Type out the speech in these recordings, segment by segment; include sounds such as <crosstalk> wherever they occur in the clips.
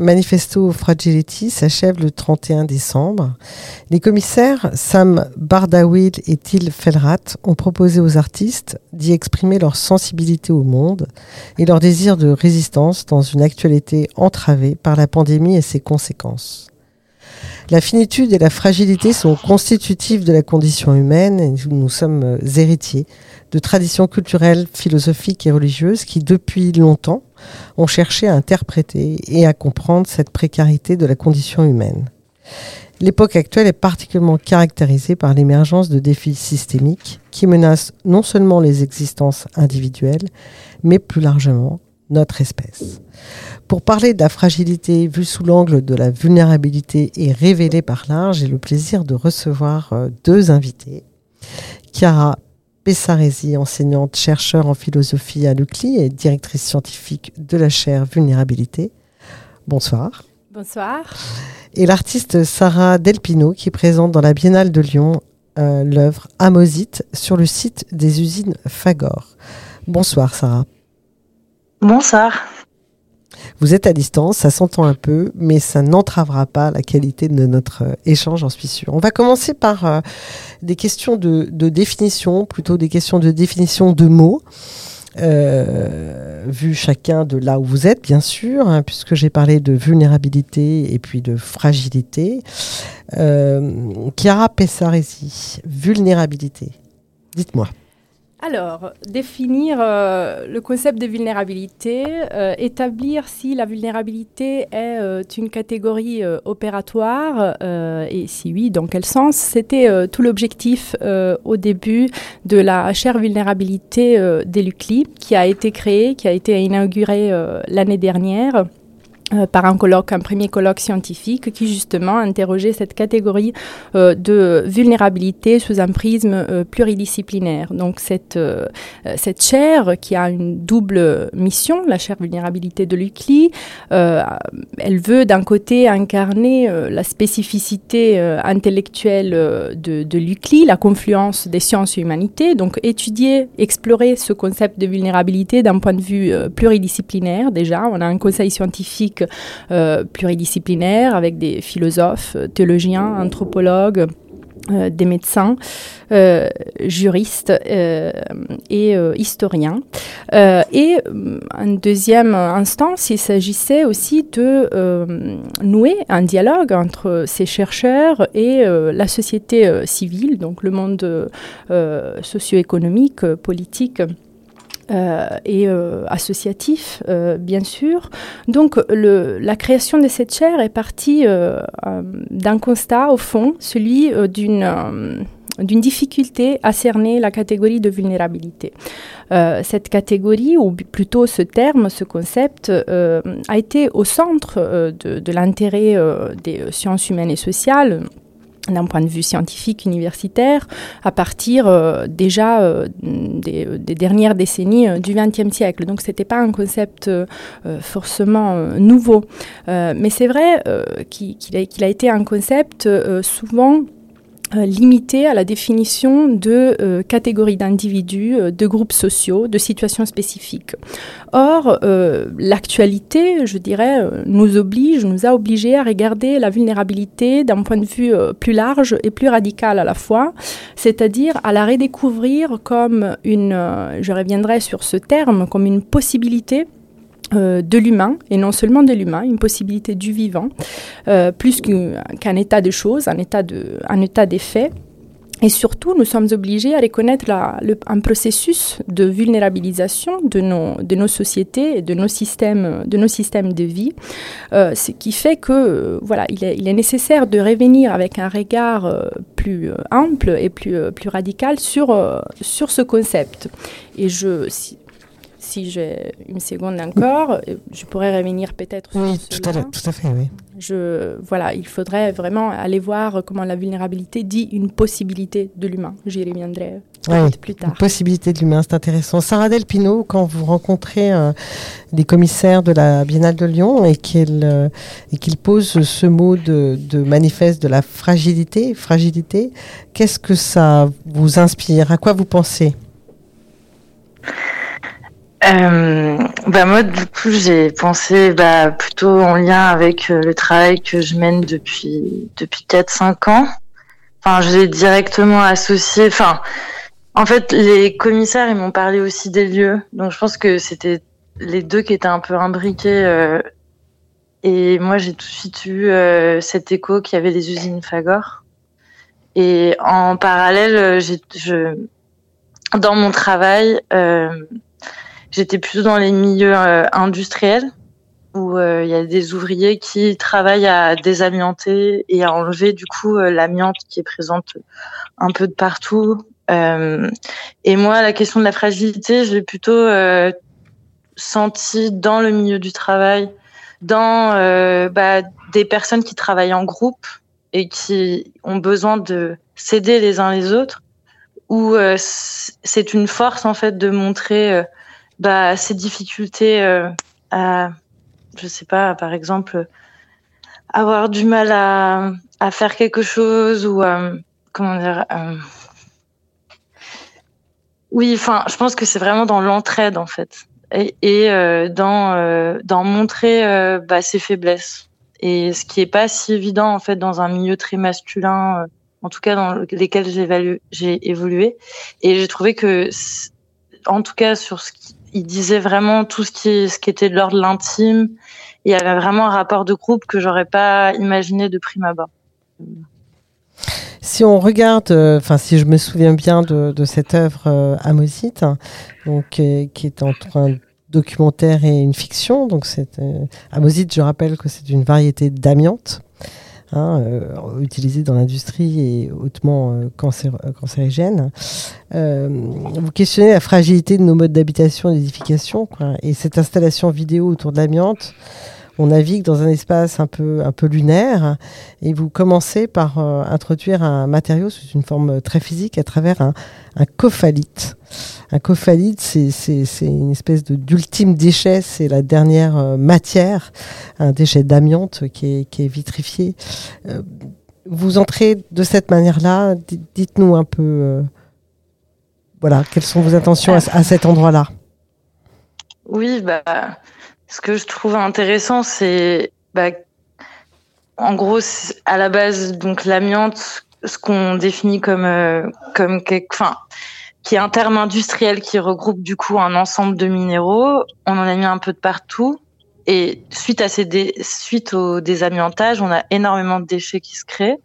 Manifesto Fragility, s'achève le 31 décembre. Les commissaires Sam Bardawil et Till Felrat ont proposé aux artistes d'y exprimer leur sensibilité au monde et leur désir de résistance dans une actualité entravée par la pandémie et ses conséquences. La finitude et la fragilité sont constitutives de la condition humaine et nous sommes héritiers de traditions culturelles, philosophiques et religieuses qui, depuis longtemps, ont cherché à interpréter et à comprendre cette précarité de la condition humaine. L'époque actuelle est particulièrement caractérisée par l'émergence de défis systémiques qui menacent non seulement les existences individuelles, mais plus largement notre espèce. Pour parler de la fragilité vue sous l'angle de la vulnérabilité et révélée par l'art, j'ai le plaisir de recevoir euh, deux invités. Chiara Pessaresi, enseignante chercheur en philosophie à l'UCLI et directrice scientifique de la chaire Vulnérabilité. Bonsoir. Bonsoir. Et l'artiste Sarah Delpino qui présente dans la Biennale de Lyon euh, l'œuvre Amosite sur le site des usines Fagor. Bonsoir Sarah. Bonsoir. Vous êtes à distance, ça s'entend un peu, mais ça n'entravera pas la qualité de notre euh, échange, j'en suis sûre. On va commencer par euh, des questions de, définition, plutôt des questions de définition de mots. Euh, vu chacun de là où vous êtes, bien sûr, hein, puisque j'ai parlé de vulnérabilité et puis de fragilité. Euh, Chiara Pessaresi, vulnérabilité. Dites-moi. Alors, définir euh, le concept de vulnérabilité, euh, établir si la vulnérabilité est euh, une catégorie opératoire et si oui, dans quel sens? C'était tout l'objectif au début de la chaire vulnérabilité des LUCLI qui a été créée, qui a été inaugurée l'année dernière. Euh, par un colloque, un premier colloque scientifique qui justement interrogeait cette catégorie euh, de vulnérabilité sous un prisme euh, pluridisciplinaire. Donc cette, cette chaire qui a une double mission, la chaire vulnérabilité de l'UCLI, elle veut d'un côté incarner la spécificité intellectuelle de, de l'UCLI, la confluence des sciences et humanités, donc étudier, explorer ce concept de vulnérabilité d'un point de vue pluridisciplinaire déjà. On a un conseil scientifique euh, pluridisciplinaire avec des philosophes, théologiens, anthropologues. Euh, des médecins, euh, juristes euh, et historiens. et en deuxième instance, il s'agissait aussi de nouer un dialogue entre ces chercheurs et la société civile, donc le monde socio-économique, politique euh, et euh, associatif, euh, bien sûr. Donc, la création de cette chaire est partie d'un constat, au fond, celui d'une d'une difficulté à cerner la catégorie de vulnérabilité. Cette catégorie, ou plutôt ce terme, ce concept, a été au centre de l'intérêt des sciences humaines et sociales d'un point de vue scientifique universitaire à partir euh, déjà euh, des, des, dernières décennies euh, du XXe siècle. Donc c'était pas un concept euh, forcément euh, nouveau, mais c'est vrai qu'il qu a, été un concept souvent euh, limité à la définition de euh, catégories d'individus, euh, de groupes sociaux, de situations spécifiques. Or, euh, l'actualité, je dirais, euh, nous oblige, nous a obligés à regarder la vulnérabilité d'un point de vue euh, plus large et plus radical à la fois, c'est-à-dire à la redécouvrir comme une, je reviendrai sur ce terme, comme une possibilité euh, de l'humain, et non seulement de l'humain, une possibilité du vivant, euh, plus qu'un qu état de choses, un état, de, un état des faits. Et surtout, nous sommes obligés à reconnaître un processus de vulnérabilisation de nos, de nos sociétés et de nos systèmes de, nos systèmes de vie, euh, ce qui fait que voilà, il est, nécessaire de revenir avec un regard plus ample et plus, plus radical sur, sur ce concept. Et je, si j'ai une seconde encore, je pourrais revenir peut-être oui, tout à, tout à fait, oui. Je, voilà, il faudrait vraiment aller voir comment la vulnérabilité dit une possibilité de l'humain. J'y reviendrai plus tard. Possibilité de l'humain, c'est intéressant. Sarah Delpino, quand vous rencontrez euh, les commissaires de la Biennale de Lyon et qu'ils euh, posent ce mot de, manifeste de la fragilité, fragilité, qu'est-ce que ça vous inspire? À quoi vous pensez? Euh, bah moi du coup j'ai pensé bah, plutôt en lien avec le travail que je mène depuis depuis 4-5 ans. Enfin je l'ai directement associé. Enfin en fait, les commissaires, ils m'ont parlé aussi des lieux. Donc, je pense que c'était les deux qui étaient un peu imbriqués. Euh, et moi, j'ai tout de suite eu euh, cet écho qu'il y avait les usines Fagor. Et en parallèle, euh, j'ai, je, dans mon travail, j'étais plutôt dans les milieux industriels où il y a des ouvriers qui travaillent à désamianter et à enlever du coup l'amiante qui est présente un peu de partout. Euh, et moi, la question de la fragilité, je l'ai plutôt euh, senti dans le milieu du travail, dans euh, bah, des personnes qui travaillent en groupe et qui ont besoin de s'aider les uns les autres, où c'est une force en fait de montrer bah, ces difficultés à, je sais pas, par exemple, avoir du mal à, à faire quelque chose ou comment dire oui, enfin, je pense que c'est vraiment dans l'entraide en fait, et, et euh, dans euh, dans montrer euh, bah, ses faiblesses. Et ce qui est pas si évident en fait dans un milieu très masculin, en tout cas dans lesquels j'ai évolué. Et j'ai trouvé que, en tout cas sur ce qu'il disait vraiment tout ce qui ce qui était de l'ordre de l'intime, il y avait vraiment un rapport de groupe que j'aurais pas imaginé de prime abord. Si on regarde, euh, enfin si je me souviens bien de, cette œuvre euh, Amosite, donc euh, qui est entre un documentaire et une fiction, donc c'est Amosite, je rappelle que c'est une variété d'amiante. Hein, utilisée dans l'industrie et hautement cancérigène. vous questionnez la fragilité de nos modes d'habitation et d'édification, et cette installation vidéo autour de l'amiante, on navigue dans un espace un peu, un peu lunaire et vous commencez par euh, introduire un matériau sous une forme très physique à travers un, un cophalite. Un cophalite, c'est une espèce d'ultime déchet, c'est la dernière euh, matière, un déchet d'amiante qui est, qui est vitrifié. Euh, vous entrez de cette manière-là, dites-nous un peu, voilà, quelles sont vos intentions à, à cet endroit-là Oui, bah, ce que je trouve intéressant, c'est bah, en gros à la base donc l'amiante, ce qu'on définit comme euh, comme enfin qui est un terme industriel qui regroupe du coup un ensemble de minéraux. On en a mis un peu de partout. Et suite à ces suite au désamiantage, on a énormément de déchets qui se créent.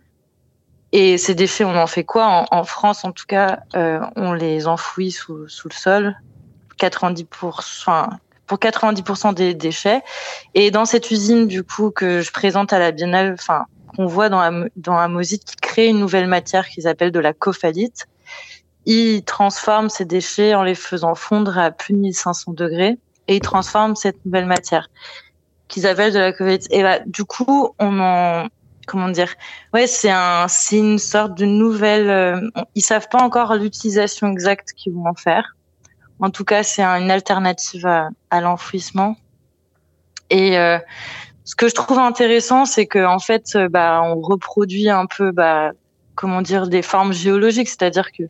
Et ces déchets, on en fait quoi? En, France, en tout cas, euh, on les enfouit sous, sous le sol. 90%, enfin, pour 90% des déchets. Et dans cette usine, du coup, que je présente à la Biennale, enfin, qu'on voit dans, la, dans Amosite, qui crée une nouvelle matière qu'ils appellent de la cophalite, ils transforment ces déchets en les faisant fondre à plus de 1500 degrés et ils transforment cette nouvelle matière qu'ils appellent de la cophalite. Et bah, du coup, on en, comment dire, ouais, c'est un, c'est une sorte de nouvelle, euh, ils savent pas encore l'utilisation exacte qu'ils vont en faire en tout cas, c'est une alternative à, l'enfouissement. Et euh, ce que je trouve intéressant, c'est que en fait, euh, bah, on reproduit un peu, bah, comment dire, des formes géologiques, c'est-à-dire que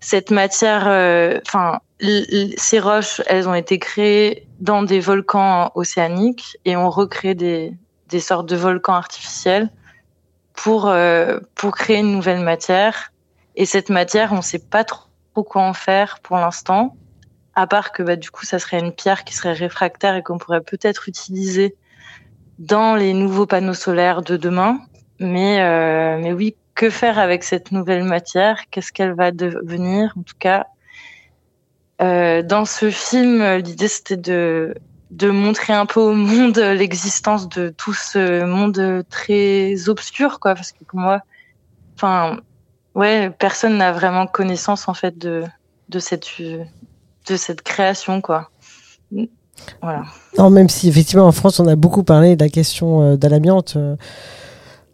cette matière, euh, enfin, ces roches, elles ont été créées dans des volcans océaniques et on recrée des, des sortes de volcans artificiels pour pour créer une nouvelle matière. Et cette matière, on ne sait pas trop quoi en faire pour l'instant, à part que bah, du coup, ça serait une pierre qui serait réfractaire et qu'on pourrait peut-être utiliser dans les nouveaux panneaux solaires de demain. Mais, euh, mais oui, que faire avec cette nouvelle matière? Qu'est-ce qu'elle va devenir En tout cas, euh, dans ce film, l'idée c'était de de montrer un peu au monde <laughs> l'existence de tout ce monde très obscur, quoi. Parce que moi, enfin, ouais, personne n'a vraiment connaissance en fait de, de cette de cette création quoi. Non, même si effectivement en France on a beaucoup parlé de la question euh, de l'amiante. Euh,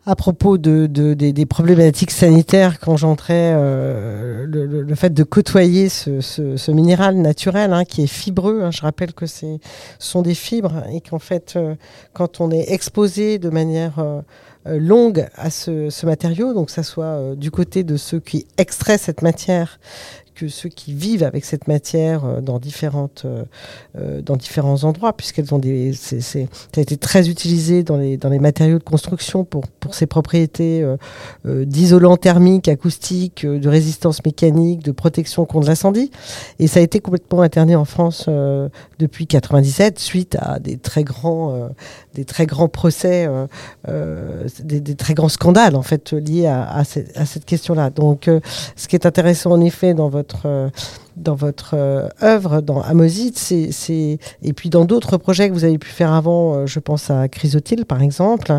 à propos de, des, problématiques sanitaires quand j'entrais, euh, le, fait de côtoyer ce, minéral naturel hein, qui est fibreux. Hein. je rappelle que ce sont des fibres et qu'en fait, quand on est exposé de manière longue à ce, matériau, donc ça soit du côté de ceux qui extraient cette matière que ceux qui vivent avec cette matière euh, dans, différentes, euh, euh, dans différents endroits, puisqu'elles ont des. Ça a été très utilisé dans les, dans les matériaux de construction pour, pour ses propriétés d'isolant thermique, acoustique, de résistance mécanique, de protection contre l'incendie. Et ça a été complètement interné en France depuis 97, suite à des très grands, des très grands procès, des, très grands scandales en fait liés à cette question-là. Donc, ce qui est intéressant en effet dans votre votre dans votre euh, œuvre, dans Amosit, c'est, et puis dans d'autres projets que vous avez pu faire avant, euh, je pense à Chrysotile par exemple,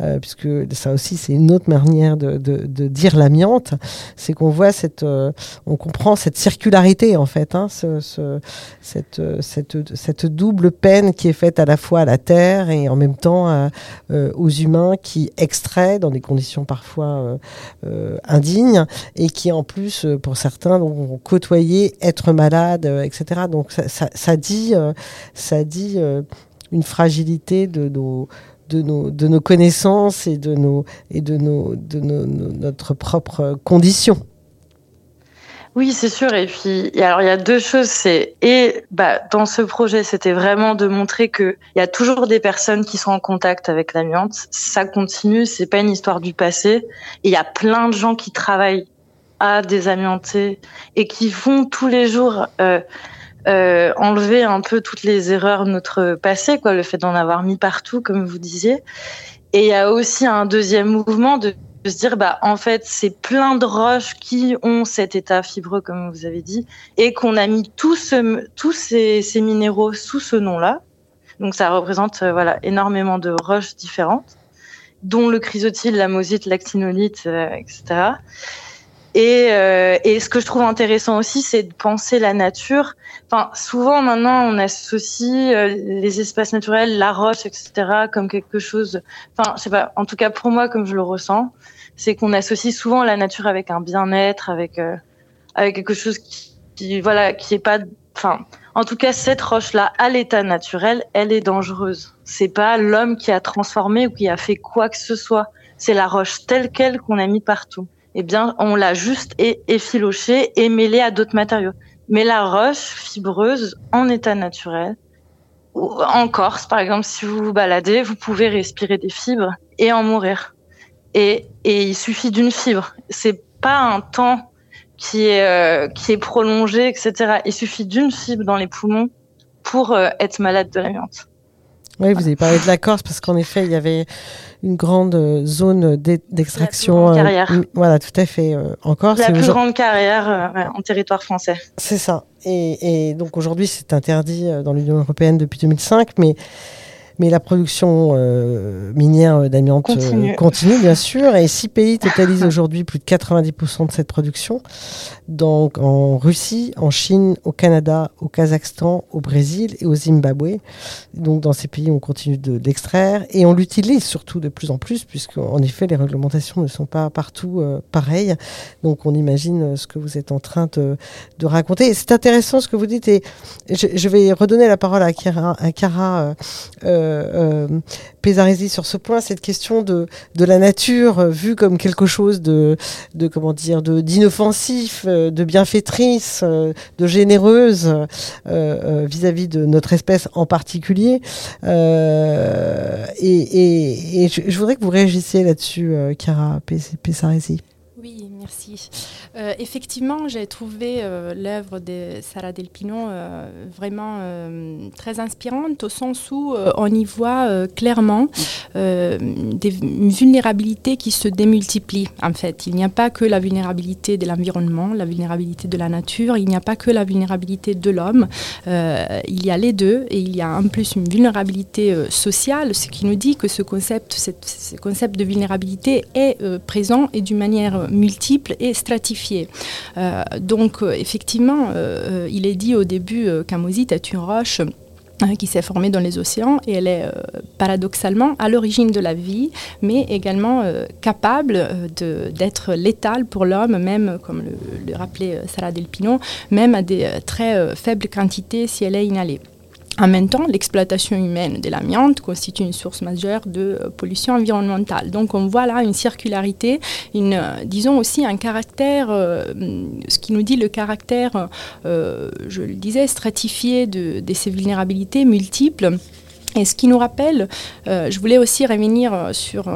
euh, puisque ça aussi c'est une autre manière de, de, dire l'amiante, c'est qu'on voit cette, on comprend cette circularité en fait, hein, ce, cette, cette, cette, double peine qui est faite à la fois à la terre et en même temps aux humains qui extraient dans des conditions parfois indignes et qui en plus pour certains ont côtoyé être malade, euh, etc. Donc ça, dit, ça dit euh, euh, une fragilité de nos, nos, nos connaissances et de, nos, et de, nos, de notre propre condition. Oui, c'est sûr. Et puis, alors, il y a deux choses. C'est et bah, dans ce projet, c'était vraiment de montrer que il y a toujours des personnes qui sont en contact avec l'amiante. Ça continue. C'est pas une histoire du passé. Et il y a plein de gens qui travaillent à désamianter et qui font tous les jours euh, euh, enlever un peu toutes les erreurs de notre passé, quoi, le fait d'en avoir mis partout, comme vous disiez. Et il y a aussi un deuxième mouvement de, se dire, bah, en fait, c'est plein de roches qui ont cet état fibreux, comme vous avez dit, et qu'on a mis tous, ce, tous ces, minéraux sous ce nom-là. Donc ça représente euh, voilà énormément de roches différentes, dont le chrysotile, la mosite, l'actinolite, euh, etc. Et, euh, et, ce que je trouve intéressant aussi, c'est de penser la nature. Enfin, souvent maintenant, on associe euh, les espaces naturels, la roche, etc., comme quelque chose. Enfin, je sais pas. En tout cas, pour moi, comme je le ressens, c'est qu'on associe souvent la nature avec un bien-être, avec euh, avec quelque chose qui, qui, voilà, qui est pas. Enfin, en tout cas, cette roche-là, à l'état naturel, elle est dangereuse. C'est pas l'homme qui a transformé ou qui a fait quoi que ce soit. C'est la roche telle quelle qu'on a mis partout eh bien, on l'a juste effiloché et mêlé à d'autres matériaux. Mais la roche fibreuse, en état naturel, en Corse, par exemple, si vous vous baladez, vous pouvez respirer des fibres et en mourir. Et, il suffit d'une fibre. C'est pas un temps qui est, euh, qui est prolongé, etc. Il suffit d'une fibre dans les poumons pour euh, être malade de l'amiante. Oui, vous avez parlé de la Corse parce qu'en effet, il y avait une grande euh, zone d'extraction. Euh, carrière. voilà, tout à fait. Euh, en Corse. La plus grande carrière en territoire français. C'est ça. Et, et donc aujourd'hui, c'est interdit dans l'Union européenne depuis 2005, mais mais la production euh, minière d'amiante continue. continue. bien <laughs> sûr. Et six pays totalisent <laughs> aujourd'hui plus de 90% de cette production. Donc en Russie, en Chine, au Canada, au Kazakhstan, au Brésil et au Zimbabwe. Donc dans ces pays, on continue de l'extraire et on l'utilise surtout de plus en plus, puisque en effet, les réglementations ne sont pas partout euh, pareilles. Donc on imagine ce que vous êtes en train de, de raconter. C'est intéressant ce que vous dites et je, je, vais redonner la parole à euh, euh, sur ce point, cette question de, la nature euh, vue comme quelque chose de, comment dire, de d'inoffensif, euh, de bienfaitrice, de généreuse vis-à-vis de notre espèce en particulier. et, je, voudrais que vous réagissiez là-dessus, Chiara Pézaresi. Oui, merci. Euh, effectivement, j'ai trouvé euh, l'œuvre de Sarah Del Pino euh, vraiment très inspirante au sens où on y voit clairement des vulnérabilités qui se démultiplient. En fait, il n'y a pas que la vulnérabilité de l'environnement, la vulnérabilité de la nature, il n'y a pas que la vulnérabilité de l'homme. il y a les deux et il y a en plus une vulnérabilité sociale, ce qui nous dit que ce concept, ce concept de vulnérabilité est présent et d'une manière multiple et stratifiée. Euh, donc euh, effectivement, euh, il est dit au début qu'un est une roche Hein, qui s'est formée dans les océans et elle est paradoxalement à l'origine de la vie, mais également capable d'être létale pour l'homme, même, comme le, rappelait Sarah Delpino, même à des très faibles quantités si elle est inhalée. En même temps, l'exploitation humaine de l'amiante constitue une source majeure de euh, pollution environnementale. Donc on voit là une circularité, une, euh, disons aussi un caractère, euh, ce qui nous dit le caractère, je le disais, stratifié de, ces vulnérabilités multiples. Et ce qui nous rappelle, je voulais aussi revenir sur,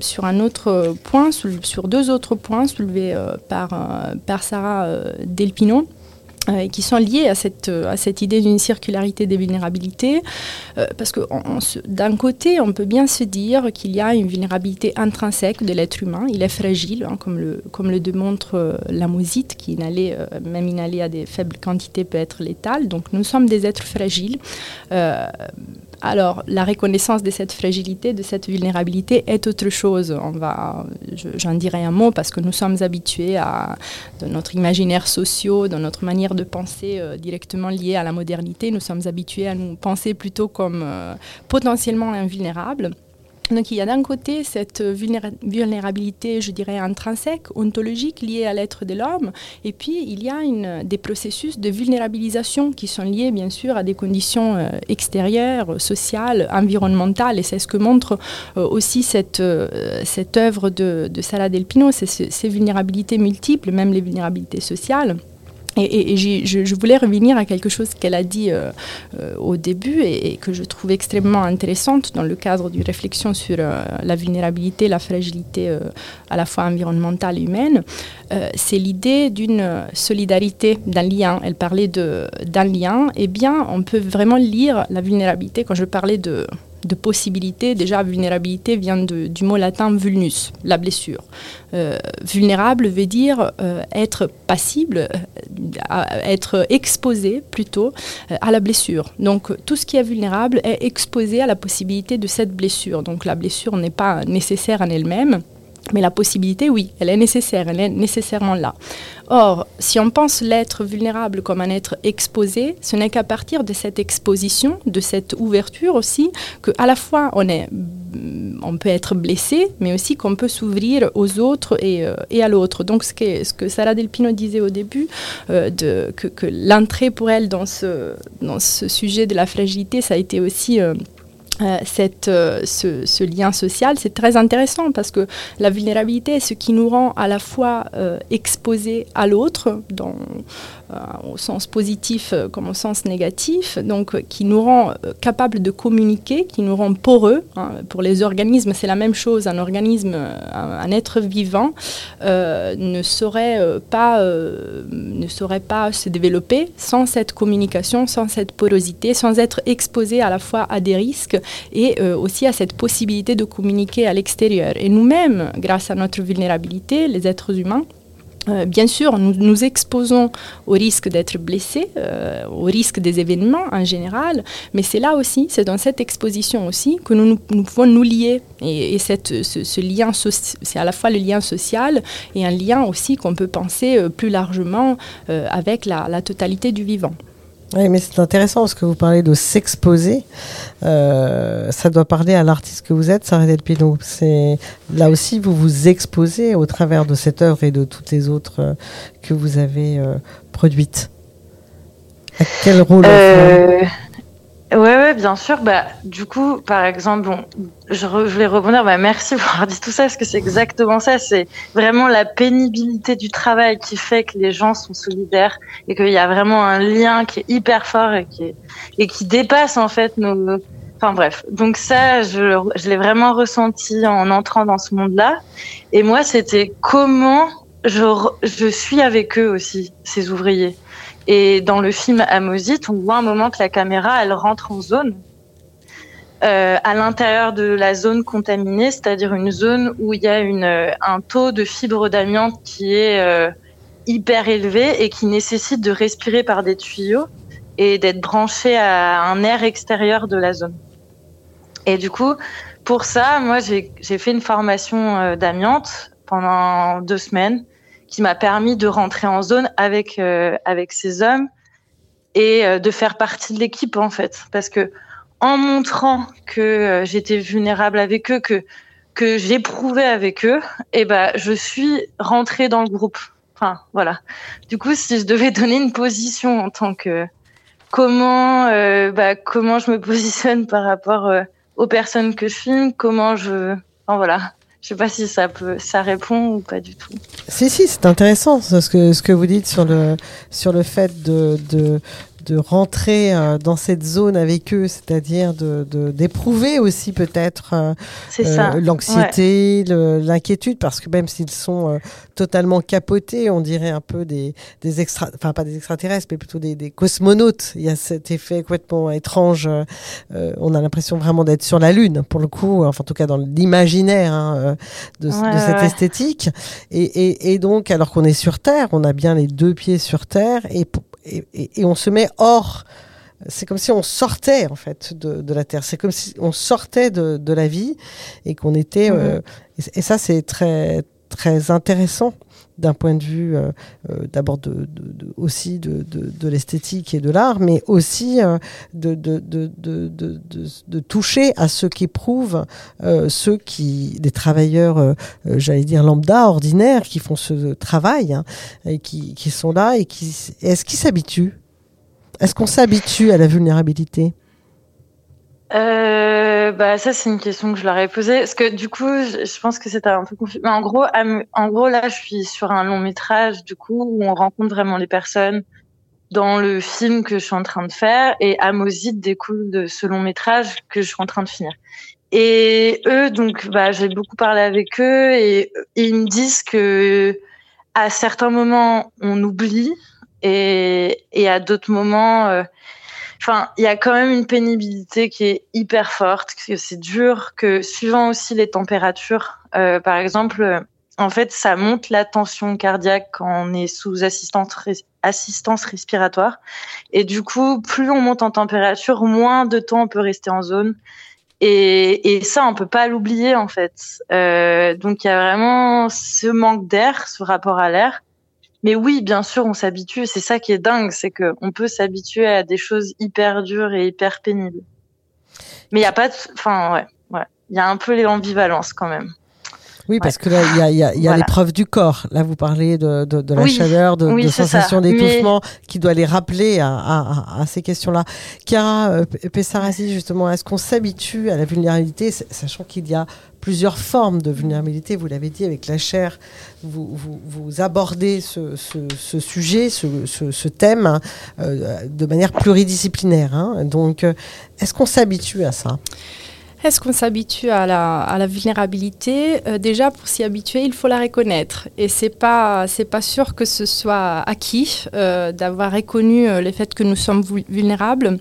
sur un autre point, sur deux autres points soulevés par, par Sarah Delpino. Euh, qui sont liées à cette, à cette idée d'une circularité des vulnérabilités. Euh, parce que d'un côté, on peut bien se dire qu'il y a une vulnérabilité intrinsèque de l'être humain. Il est fragile, hein, comme, le, comme le démontre euh, la mosite, qui inhalée, même inhalée à des faibles quantités peut être létale. Donc nous sommes des êtres fragiles. Alors, la reconnaissance de cette fragilité, de cette vulnérabilité est autre chose. On va, j'en dirai un mot parce que nous sommes habitués à, dans notre imaginaire social, dans notre manière de penser euh, directement liée à la modernité, nous sommes habitués à nous penser plutôt comme euh, potentiellement invulnérables. Donc il y a d'un côté cette vulnérabilité, je dirais, intrinsèque, ontologique, liée à l'être de l'homme, et puis il y a des processus de vulnérabilisation qui sont liés bien sûr à des conditions euh, extérieures, sociales, environnementales, et c'est ce que montre euh, aussi cette, euh, cette œuvre de, de Sala Del Pino, ces vulnérabilités multiples, même les vulnérabilités sociales. Et, je, voulais revenir à quelque chose qu'elle a dit euh, euh, au début et, que je trouve extrêmement intéressante dans le cadre d'une réflexion sur euh, la vulnérabilité, la fragilité à la fois environnementale et humaine. c'est l'idée d'une solidarité, d'un lien. Elle parlait d'un lien. Eh bien, on peut vraiment lire la vulnérabilité. Quand je parlais de de possibilité. Déjà, vulnérabilité vient du mot latin vulnus, la blessure. Euh, vulnérable veut dire euh, être passible, euh, être exposé plutôt à la blessure. Donc tout ce qui est vulnérable est exposé à la possibilité de cette blessure. Donc la blessure n'est pas nécessaire en elle-même. Mais la possibilité, oui, elle est nécessaire, elle est nécessairement là. Or, si on pense l'être vulnérable comme un être exposé, ce n'est qu'à partir de cette exposition, de cette ouverture aussi, que à la fois on est on peut être blessé, mais aussi qu'on peut s'ouvrir aux autres et, euh, et à l'autre. Donc ce que, ce que Sarah Delpino disait au début, euh, que, que l'entrée pour elle dans ce, dans ce sujet de la fragilité, ça a été aussi... Euh, euh, cette, euh, ce, lien social, c'est très intéressant parce que la vulnérabilité est ce qui nous rend à la fois euh, exposés à l'autre, dans au sens positif comme au sens négatif, donc qui nous rend capables de communiquer, qui nous rend poreux. Hein. Pour les organismes, c'est la même chose. Un organisme, un, être vivant ne saurait pas ne saurait pas se développer sans cette communication, sans cette porosité, sans être exposé à la fois à des risques et euh, aussi à cette possibilité de communiquer à l'extérieur. Et nous-mêmes, grâce à notre vulnérabilité, les êtres humains, euh, bien sûr, nous nous exposons au risque d'être blessés, euh, au risque des événements en général, mais c'est là aussi, c'est dans cette exposition aussi que nous, pouvons nous lier. Et, cette, ce, lien, c'est à la fois le lien social et un lien aussi qu'on peut penser plus largement avec la totalité du vivant. Oui, mais c'est intéressant parce que vous parlez de s'exposer. Euh, ça doit parler à l'artiste que vous êtes, Sarah Delpino. C'est là aussi vous vous exposez au travers de cette œuvre et de toutes les autres euh, que vous avez euh, produites. À quel rôle Ouais, ouais, bien sûr. Bah, du coup, par exemple, bon, je, voulais rebondir. Bah, merci <laughs> pour avoir dit tout ça, parce que c'est exactement ça. C'est vraiment la pénibilité du travail qui fait que les gens sont solidaires et qu'il y a vraiment un lien qui est hyper fort et qui, et qui dépasse en fait nos. Enfin bref. Donc ça, je, je l'ai vraiment ressenti en entrant dans ce monde-là. Et moi, c'était comment je, suis avec eux aussi, ces ouvriers. Et dans le film Amosite, on voit un moment que la caméra, elle rentre en zone. Euh, à l'intérieur de la zone contaminée, c'est-à-dire une zone où il y a une, euh, un taux de fibres d'amiante qui est euh, hyper élevé et qui nécessite de respirer par des tuyaux et d'être branché à un air extérieur de la zone. Et du coup, pour ça, moi, j'ai fait une formation d'amiante pendant deux semaines qui m'a permis de rentrer en zone avec euh, avec ces hommes et de faire partie de l'équipe en fait, parce que en montrant que j'étais vulnérable avec eux, que que j'éprouvais avec eux, et eh ben je suis rentrée dans le groupe. Enfin voilà. Du coup, si je devais donner une position en tant que comment euh, bah, comment je me <laughs> positionne par rapport euh, aux personnes que je filme, comment je enfin, voilà. Je sais pas si ça peut ça répond ou pas du tout. Si si, c'est intéressant ce que ce que vous dites sur le sur le fait de, de de rentrer euh, dans cette zone avec eux, c'est-à-dire de d'éprouver aussi peut-être euh, euh, l'anxiété, l'inquiétude, parce que même s'ils sont totalement capotés, on dirait un peu des, des extra, enfin pas des extraterrestres, mais plutôt des, des, cosmonautes. Il y a cet effet complètement étrange. on a l'impression vraiment d'être sur la lune, pour le coup, enfin en tout cas dans l'imaginaire hein, de, de, cette esthétique. Et, et, et donc, alors qu'on est sur Terre, on a bien les deux pieds sur Terre, et et, on se met hors. C'est comme si on sortait en fait de, la terre. C'est comme si on sortait de, la vie et qu'on était. Euh, mhm. et, ça, c'est très très intéressant d'un point de vue euh, euh, d'abord aussi de, l'esthétique et de l'art, mais aussi de, de, toucher à ce qu'éprouvent ceux qui, des travailleurs, j'allais dire lambda, ordinaires, qui font ce travail hein, et qui, qui, sont là et qui est-ce qu'ils s'habituent? Est-ce qu'on s'habitue à la vulnérabilité? Euh, bah ça c'est une question que je leur ai posée parce que du coup je, pense que c'était un peu confus. Mais en gros, en gros là je suis sur un long métrage du coup où on rencontre vraiment les personnes dans le film que je suis en train de faire et Amosite découle de ce long métrage que je suis en train de finir. Et eux donc bah j'ai beaucoup parlé avec eux et, ils me disent que à certains moments on oublie et, et à d'autres moments euh, Enfin, il y a quand même une pénibilité qui est hyper forte, que c'est dur, que suivant aussi les températures, euh, par exemple, euh, en fait, ça monte la tension cardiaque quand on est sous assistance, respiratoire. Et du coup, plus on monte en température, moins de temps on peut rester en zone. Et, et ça, on peut pas l'oublier en fait. Euh, donc il y a vraiment ce manque d'air, ce rapport à l'air. Mais oui, bien sûr, on s'habitue. C'est ça qui est dingue, c'est qu'on peut s'habituer à des choses hyper dures et hyper pénibles. Mais il y a pas de, enfin, ouais, ouais. Il y a un peu l'ambivalence quand même. Oui, parce que là, il y a, y a, l'épreuve du corps. Là, vous parlez de, de, de la chaleur, de, de sensation d'étouffement, qui doit les rappeler à, à, à ces questions-là. Chiara euh, Pessarasi, justement, est-ce qu'on s'habitue à la vulnérabilité, sachant qu'il y a plusieurs formes de vulnérabilité. Vous l'avez dit avec la chair, vous, vous, abordez ce, ce, sujet, ce, ce thème hein, euh, de manière pluridisciplinaire. Hein. Donc, euh, est-ce qu'on s'habitue à ça? Est-ce qu'on s'habitue à la, vulnérabilité euh, Déjà, pour s'y habituer, il faut la reconnaître. Et c'est pas c'est pas sûr que ce soit acquis d'avoir reconnu le fait que nous sommes vulnérables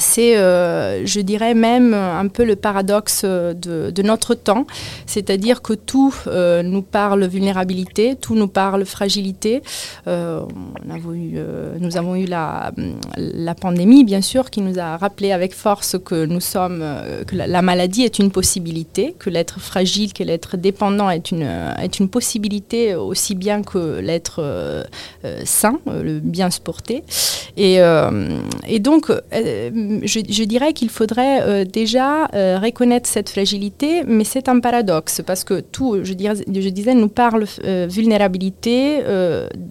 c'est, euh, je dirais même un peu le paradoxe de, notre temps, c'est-à-dire que tout euh, nous parle vulnérabilité, tout nous parle fragilité. Euh, nous avons eu la, pandémie, bien sûr, qui nous a rappelé avec force que nous sommes, que la, maladie est une possibilité, que l'être fragile, que l'être dépendant est une, est une possibilité aussi bien que l'être sain, le bien se porter. Et donc, je, dirais qu'il faudrait euh, déjà euh, reconnaître cette fragilité, mais c'est un paradoxe parce que tout, je, disais, nous parle euh, vulnérabilité,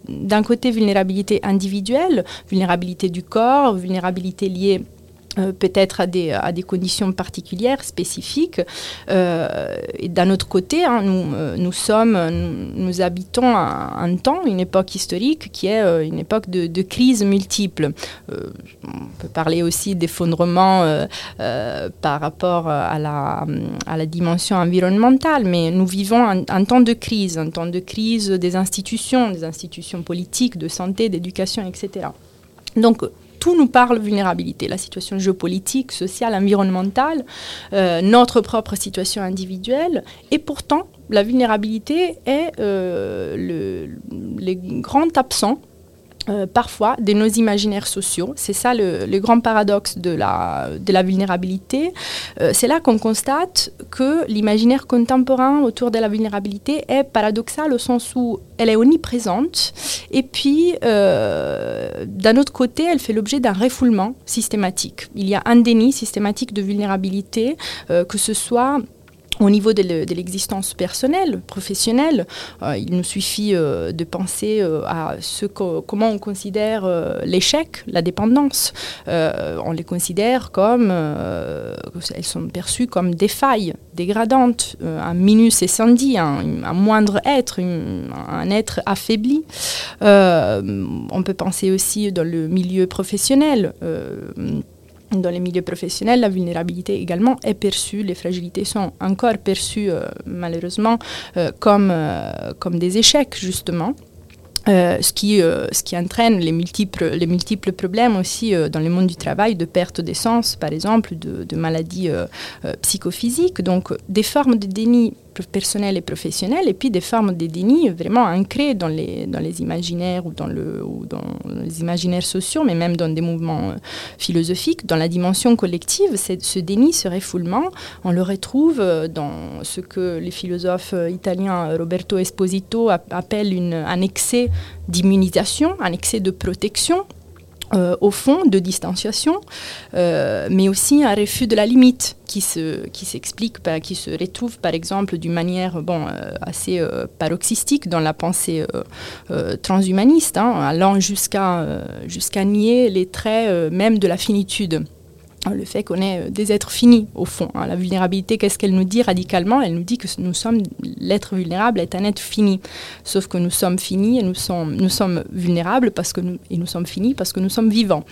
d'un côté vulnérabilité individuelle, vulnérabilité du corps, vulnérabilité liée euh, peut-être à des, conditions particulières, spécifiques. Euh, d'un autre côté, hein, nous, euh, nous, sommes, nous, habitons un, temps, une époque historique qui est une époque de, de crise multiples. on peut parler aussi d'effondrement par rapport à la, à la dimension environnementale, mais nous vivons un, un, temps de crise, un temps de crise des institutions, des institutions politiques, de santé, d'éducation, etc. Donc, tout nous parle vulnérabilité, la situation géopolitique, sociale, environnementale, euh, notre propre situation individuelle. Et pourtant, la vulnérabilité est euh, le, les grands absents euh, parfois de nos imaginaires sociaux. C'est ça le, grand paradoxe de la, vulnérabilité. Euh, c'est là qu'on constate que l'imaginaire contemporain autour de la vulnérabilité est paradoxal au sens où elle est omniprésente et puis euh, d'un autre côté elle fait l'objet d'un refoulement systématique. Il y a un déni systématique de vulnérabilité, que ce soit au niveau de l'existence personnelle, professionnelle, euh, il nous suffit euh, de penser euh, à ce comment on considère l'échec, la dépendance. on les considère comme, elles sont perçues comme des failles dégradantes, un minus et un, un moindre être, un être affaibli. on peut penser aussi dans le milieu professionnel dans les milieux professionnels, la vulnérabilité également est perçue, les fragilités sont encore perçues euh, malheureusement euh, comme, euh, comme des échecs justement. ce, qui, ce qui entraîne les multiples, les multiples problèmes aussi dans le monde du travail, de perte d'essence par exemple, de, de maladies psychophysiques, donc des formes de déni personnel et professionnel, et puis des formes de déni vraiment ancrées dans les, imaginaires ou dans, les imaginaires sociaux, mais même dans des mouvements euh, philosophiques. Dans la dimension collective, ce déni, ce refoulement, on le retrouve euh, dans ce que les philosophes euh, italiens Roberto Esposito appellent un excès d'immunisation, un excès de protection euh, au fond de distanciation, euh, mais aussi un refus de la limite qui se s'explique, qui se retrouve par exemple d'une manière euh, assez paroxystique dans la pensée transhumaniste, hein, allant jusqu'à jusqu'à nier les traits même de la finitude. Hein, le fait qu'on est euh, des êtres finis, au fond. Hein. La vulnérabilité, qu'est-ce qu'elle nous dit radicalement? Elle nous dit que nous sommes, l'être vulnérable est un être fini. Sauf que nous sommes finis et nous sommes, nous sommes vulnérables parce que nous, et nous sommes finis parce que nous sommes vivants.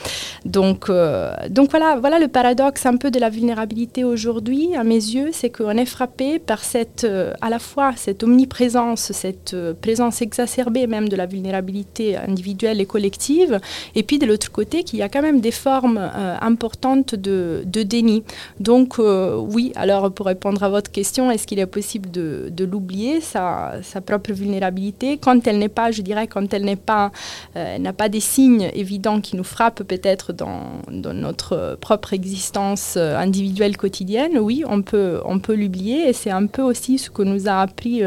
Donc, euh, donc voilà, voilà le paradoxe un peu de la vulnérabilité aujourd'hui, à mes yeux, c'est qu'on est frappé par cette, euh, à la fois cette omniprésence, cette présence exacerbée même de la vulnérabilité individuelle et collective, et puis de l'autre côté, qu'il y a quand même des formes importantes de, déni. Donc euh, oui, alors pour répondre à votre question, est-ce qu'il est possible de, l'oublier, sa, propre vulnérabilité, quand elle n'est pas, je dirais, quand elle n'est pas, euh, n'a pas des signes évidents qui nous frappent peut-être dans, notre propre existence euh, individuelle quotidienne, oui, on peut, on peut l'oublier et c'est un peu aussi ce que nous a appris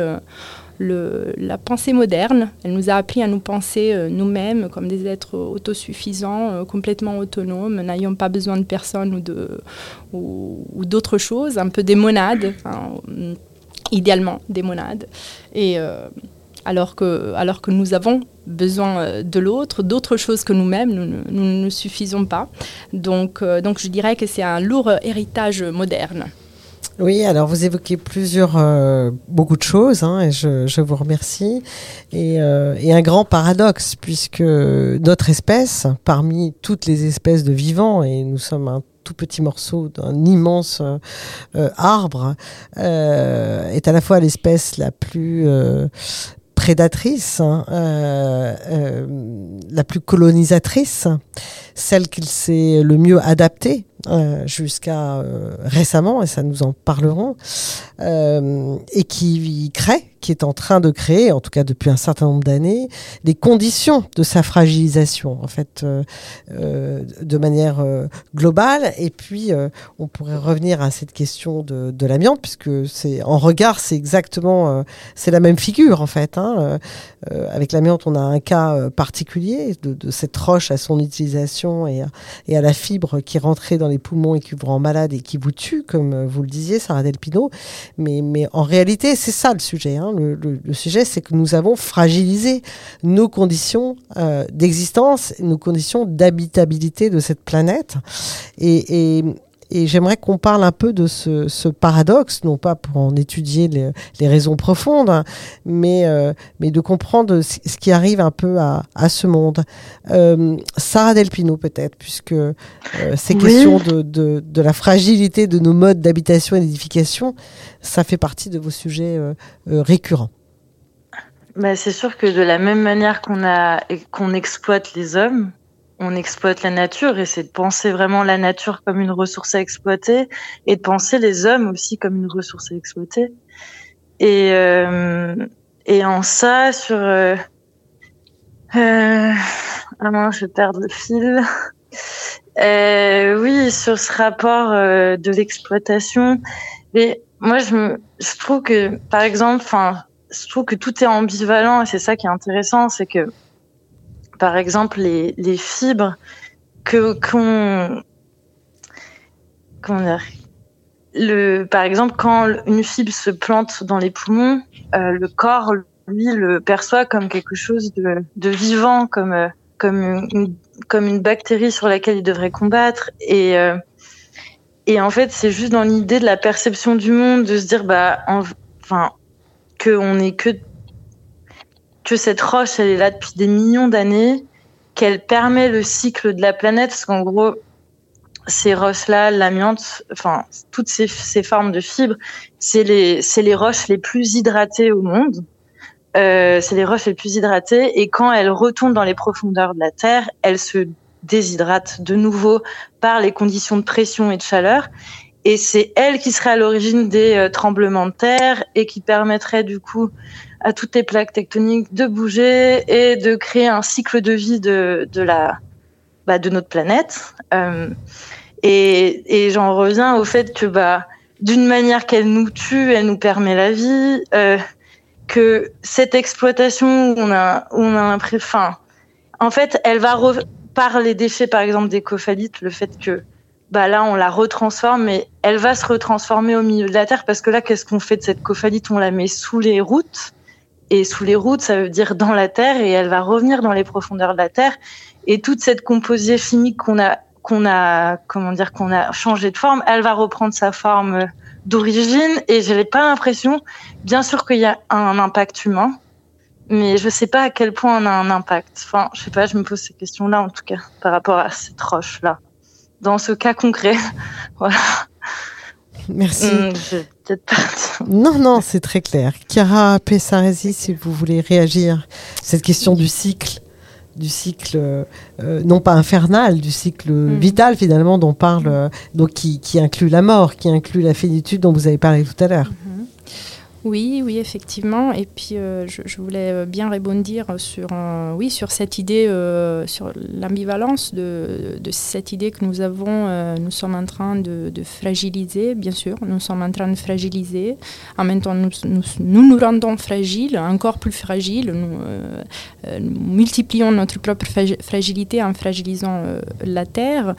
la pensée moderne. Elle nous a appris à nous penser euh, nous-mêmes comme des êtres autosuffisants, euh, complètement autonomes, n'ayant pas besoin de personne ou, d'autres choses, un peu des monades, hein, idéalement des monades. Et euh, alors, que, alors que nous avons besoin de l'autre, d'autres choses que nous-mêmes, nous, ne nous suffisons pas. Donc, donc je dirais que c'est un lourd héritage moderne. Oui, alors vous évoquez plusieurs, euh, beaucoup de choses, hein, et je, vous remercie. Euh, et, un grand paradoxe, puisque notre espèce, parmi toutes les espèces de vivants, et nous sommes un tout petit morceau d'un immense euh, arbre, est à la fois l'espèce la plus prédatrice, hein, la plus colonisatrice, celle qui s'est le mieux adaptée euh, jusqu'à euh, récemment, et ça nous en parlerons, euh, et qui crée qui est en train de créer, en tout cas depuis un certain nombre d'années, les conditions de sa fragilisation, en fait, euh, euh de manière euh, globale. Et puis, euh, on pourrait revenir à cette question de, de l'amiante, puisque c'est en regard, c'est exactement, c'est la même figure, en fait. Hein. avec l'amiante, on a un cas particulier de, de, cette roche à son utilisation et et à la fibre qui rentrait dans les poumons et qui vous rend malade et qui vous tue, comme vous le disiez, Sarah Delpino. Mais, mais en réalité, c'est ça le sujet. Hein. Le, sujet, c'est que nous avons fragilisé nos conditions euh, d'existence, nos conditions d'habitabilité de cette planète. Et, j'aimerais qu'on parle un peu de ce, paradoxe, non pas pour en étudier les, raisons profondes, hein, mais, euh, mais de comprendre ce qui arrive un peu à, ce monde. Euh, Sarah Delpino, peut-être, puisque ces questions de, de, la fragilité de nos modes d'habitation et d'édification, ça fait partie de vos sujets euh, euh, récurrents. Bah, c'est sûr que de la même manière qu'on a qu'on exploite les hommes, on exploite la nature et c'est de penser vraiment la nature comme une ressource à exploiter et de penser les hommes aussi comme une ressource à exploiter. Et euh, et en ça sur. Ah non, je perds le fil. Oui, sur ce rapport de l'exploitation. Mais moi, je, me, je trouve que, par exemple, enfin, je trouve que tout est ambivalent et c'est ça qui est intéressant, c'est que, par exemple, les, les fibres que qu'on comment dire le par exemple quand une fibre se plante dans les poumons, euh, le corps lui le perçoit comme quelque chose de, de vivant, comme euh, comme une, comme une bactérie sur laquelle il devrait combattre et euh, et en fait c'est juste dans l'idée de la perception du monde de se dire bah enfin que on est que que cette roche elle est là depuis des millions d'années qu'elle permet le cycle de la planète parce qu'en gros ces roches-là, l'amiante, enfin toutes ces, ces, formes de fibres, c'est les les roches les plus hydratées au monde. Euh, c'est les roches les plus hydratées et quand elles retournent dans les profondeurs de la Terre, elles se déshydratent de nouveau par les conditions de pression et de chaleur. Et c'est elles qui seraient à l'origine des euh, tremblements de terre et qui permettraient du coup à toutes les plaques tectoniques de bouger et de créer un cycle de vie de, de la bah, de notre planète. Euh, et, et j'en reviens au fait que bah d'une manière qu'elle nous tue, elle nous permet la vie. Euh, que cette exploitation, on a, on a l'impression, en fait, elle va par les déchets, par exemple des cophalites, le fait que bah là on la retransforme, mais elle va se retransformer au milieu de la terre parce que là, qu'est-ce qu'on fait de cette cophalite? On la met sous les routes et sous les routes, ça veut dire dans la terre et elle va revenir dans les profondeurs de la terre. Et toute cette composée chimique qu'on a qu'on a, comment dire, qu'on a changé de forme, elle va reprendre sa forme d'origine et je n'ai pas l'impression, bien sûr qu'il y a un impact humain, mais je sais pas à quel point on a un impact. Enfin, je sais pas, je me pose ces questions-là en tout cas par rapport à cette roche-là. Dans ce cas concret, <laughs> voilà. Merci. Je vais peut-être partir. Non, non, c'est très clair. Chiara Pessaresi, si vous voulez réagir, cette question du cycle du cycle, euh, non pas infernal, du cycle Mhm. vital finalement dont parle, euh, donc qui, qui inclut la mort, qui inclut la finitude dont vous avez parlé tout à l'heure. Oui, oui, effectivement. Et puis, euh, je, voulais euh, bien rebondir sur, euh, oui, sur cette idée, sur l'ambivalence de, cette idée que nous avons, nous sommes en train de, fragiliser, bien sûr, nous sommes en train de fragiliser. En même temps, nous nous, rendons fragiles, encore plus fragiles. Nous, multiplions notre propre fragi- fragilité en fragilisant la Terre.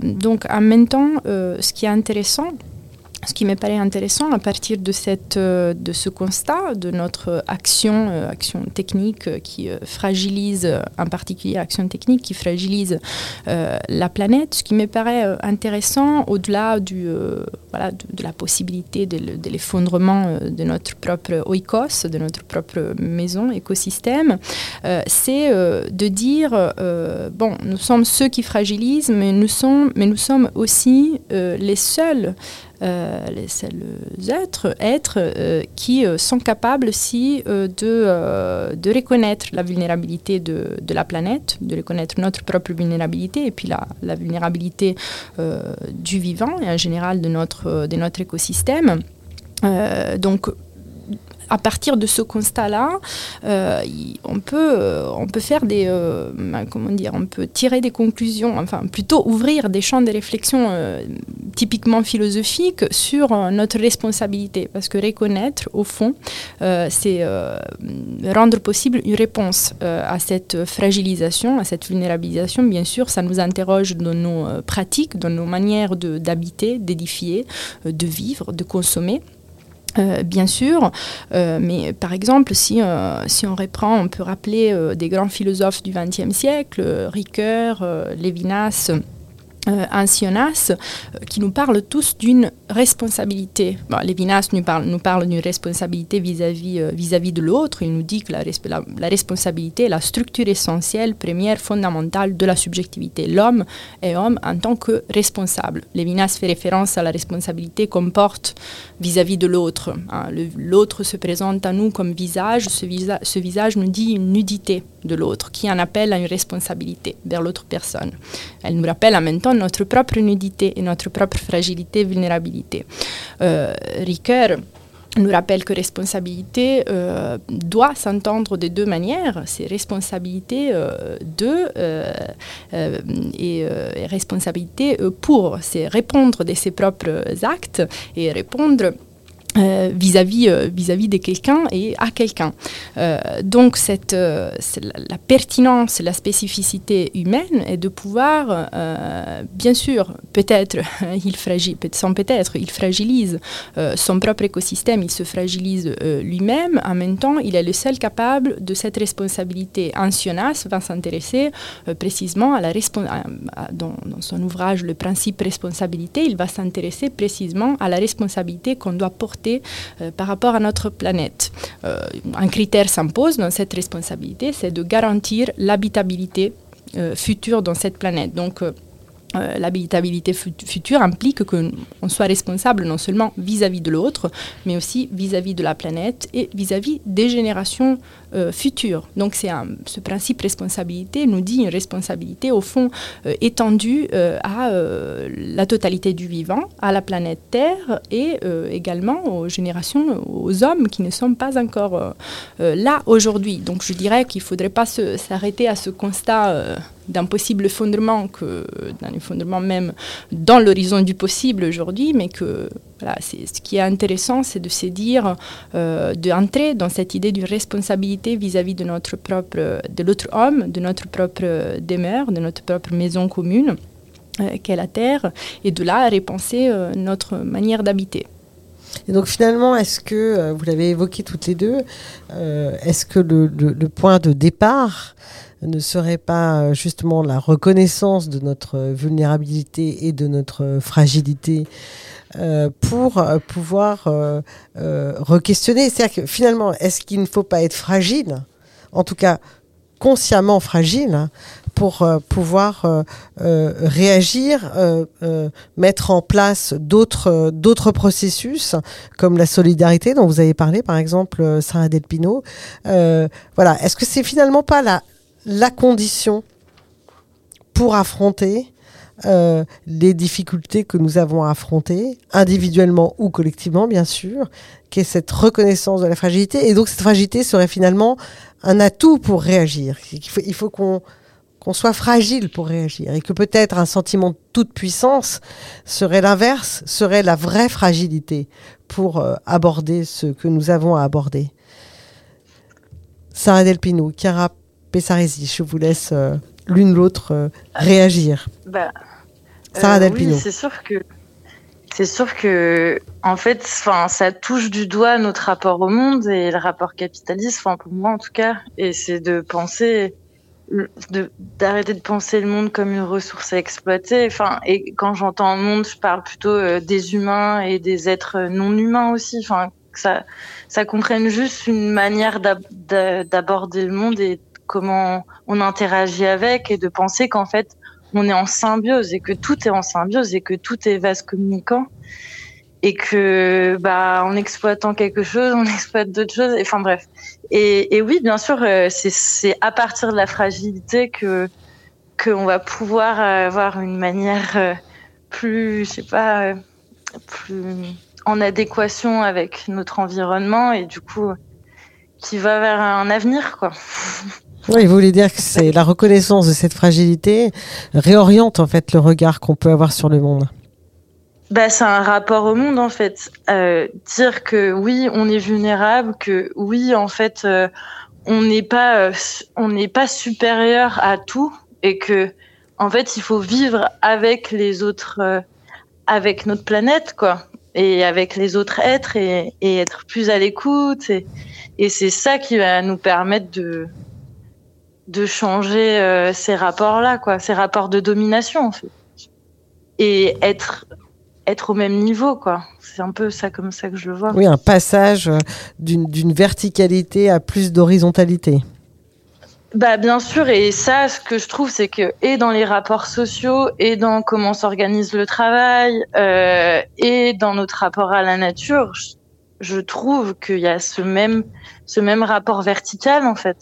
Donc, en même temps, ce qui est intéressant, ce qui me paraît intéressant à partir de, euh, ce constat, de notre action, euh, action technique euh, qui fragilise, en particulier action technique qui fragilise la planète, ce qui me paraît intéressant au-delà du, de, la possibilité de, le- de l'effondrement de notre propre oikos, de notre propre maison, écosystème, c'est de dire, bon, nous sommes ceux qui fragilisent, mais nous sommes, mais nous sommes aussi les seuls les seuls êtres, êtres euh, qui euh, sont capables aussi euh, de, euh, reconnaître la vulnérabilité de, la planète, de reconnaître notre propre vulnérabilité et puis la, vulnérabilité euh, du vivant et en général de notre, écosystème. Euh, donc, à partir de ce constat-là, euh, y- on, peut, euh, on peut faire des, euh, ben, comment dire, on peut tirer des conclusions, enfin plutôt ouvrir des champs de réflexion typiquement philosophiques sur notre responsabilité, parce que reconnaître, au fond, c'est rendre possible une réponse à cette fragilisation, à cette vulnérabilisation. Bien sûr, ça nous interroge dans nos pratiques, dans nos manières d'habiter, d'édifier, de vivre, de consommer. Euh, bien sûr, euh, mais par exemple, si, euh, si on reprend, on peut rappeler des grands philosophes du XXe siècle, Ricoeur, Lévinas, euh, euh, qui nous parlent tous d'une responsabilité. Lévinas nous parle, nous parle d'une responsabilité vis-à-vis euh, vis-à-vis de l'autre. Il nous dit que la, resp- la- la responsabilité est la structure essentielle, première, fondamentale de la subjectivité. L'homme est homme en tant que responsable. Lévinas fait référence à la responsabilité qu'on porte vis-à-vis de l'autre. hein. L'autre se présente à nous comme visage. Ce, ce visage nous dit une nudité de l'autre qui en appelle à une responsabilité vers l'autre personne. Elle nous rappelle en même temps notre propre nudité et notre propre fragilité, vulnérabilité. Euh, Ricoeur nous rappelle que responsabilité euh, doit s'entendre de deux manières. C'est responsabilité euh, de et, et, responsabilité pour. C'est répondre de ses propres actes et répondre vis-à-vis euh, vis-à-vis de quelqu'un et à quelqu'un. Euh, donc cette, la, pertinence, la spécificité humaine est de pouvoir, bien sûr, peut-être <laughs> il sans peut-être, il fragilise son propre écosystème, il se fragilise lui-même. En même temps, il est le seul capable de cette responsabilité. Ancionas va s'intéresser précisément à la dans, dans son ouvrage Le principe responsabilité, il va s'intéresser précisément à la responsabilité qu'on doit porter euh, par rapport à notre planète. Euh, un critère s'impose dans cette responsabilité, c'est de garantir l'habitabilité euh, future dans cette planète. Donc, l'habilitabilité future implique qu'on soit responsable non seulement vis-à-vis de l'autre, mais aussi vis-à-vis de la planète et vis-à-vis des générations euh, futures. Donc c'est ce principe responsabilité nous dit une responsabilité au fond euh, étendue à la totalité du vivant, à la planète Terre et également aux générations, aux hommes qui ne sont pas encore là aujourd'hui. Donc je dirais qu'il ne faudrait pas s'arrêter à ce constat d'un possible fondement, que, d'un effondrement même dans l'horizon du possible aujourd'hui, mais que voilà, ce qui est intéressant, c'est de se dire, euh, d'entrer dans cette idée d'une responsabilité vis-à-vis de notre propre, de l'autre homme, de notre propre demeure, de notre propre maison commune, euh, qu'est la Terre, et de là repenser euh, notre manière d'habiter. Et donc finalement, est-ce que, euh, vous l'avez évoqué toutes les deux, est-ce que le, point de départ ne serait pas justement la reconnaissance de notre vulnérabilité et de notre fragilité euh, pour euh, pouvoir euh, re-questionner C'est-à-dire que finalement, est-ce qu'il ne faut pas être fragile, en tout cas consciemment fragile, pour pouvoir réagir, mettre en place d'autres d'autres processus comme la solidarité dont vous avez parlé, par exemple Sarah Delpino. voilà, est-ce que c'est finalement pas la la condition pour affronter euh, les difficultés que nous avons à affronter, individuellement ou collectivement, bien sûr, qui est cette reconnaissance de la fragilité. Et donc, cette fragilité serait finalement un atout pour réagir. Il faut, qu'on soit fragile pour réagir et que peut-être un sentiment de toute puissance serait l'inverse, serait la vraie fragilité pour euh, aborder ce que nous avons à aborder. Sarah Delpino, Chiara Pessaresi. Je vous laisse euh, l'une l'autre réagir. Bah, Sarah euh, Oui, c'est sûr que c'est sûr que en fait, enfin, ça touche du doigt notre rapport au monde et le rapport capitaliste, enfin pour moi en tout cas, et c'est de penser d'arrêter de, penser le monde comme une ressource à exploiter. Enfin, et quand j'entends monde, je parle plutôt des humains et des êtres non humains aussi. Enfin, ça, ça comprenne juste une manière d'aborder le monde et comment on interagit avec et de penser qu'en fait on est en symbiose et que tout est en symbiose et que tout est vase communicant et que bah en exploitant quelque chose on exploite d'autres choses enfin bref. Et, oui bien sûr euh, c'est à partir de la fragilité que qu'on va pouvoir avoir une manière euh, plus je sais pas euh, plus en adéquation avec notre environnement et du coup qui va vers un avenir quoi <laughs> Oui, vous voulez dire que c'est la reconnaissance de cette fragilité réoriente en fait le regard qu'on peut avoir sur le monde. Bah, c'est un rapport au monde en fait. Euh, dire que oui, on est vulnérable, que oui, en fait, euh, on n'est pas, euh, on n'est pas supérieur à tout, et que en fait, il faut vivre avec les autres, avec notre planète, quoi, et avec les autres êtres, et, être plus à l'écoute. Et c'est ça qui va nous permettre de, de changer euh, ces rapports-là, quoi, ces rapports de domination, en fait. Et être être au même niveau, quoi. C'est un peu ça comme ça que je le vois. Oui, un passage euh, d'une verticalité à plus d'horizontalité. Bah bien sûr, et ça, ce que je trouve, c'est que et dans les rapports sociaux, et dans comment s'organise le travail, euh, et dans notre rapport à la nature, je, je trouve qu'il y a ce même ce même rapport vertical en fait.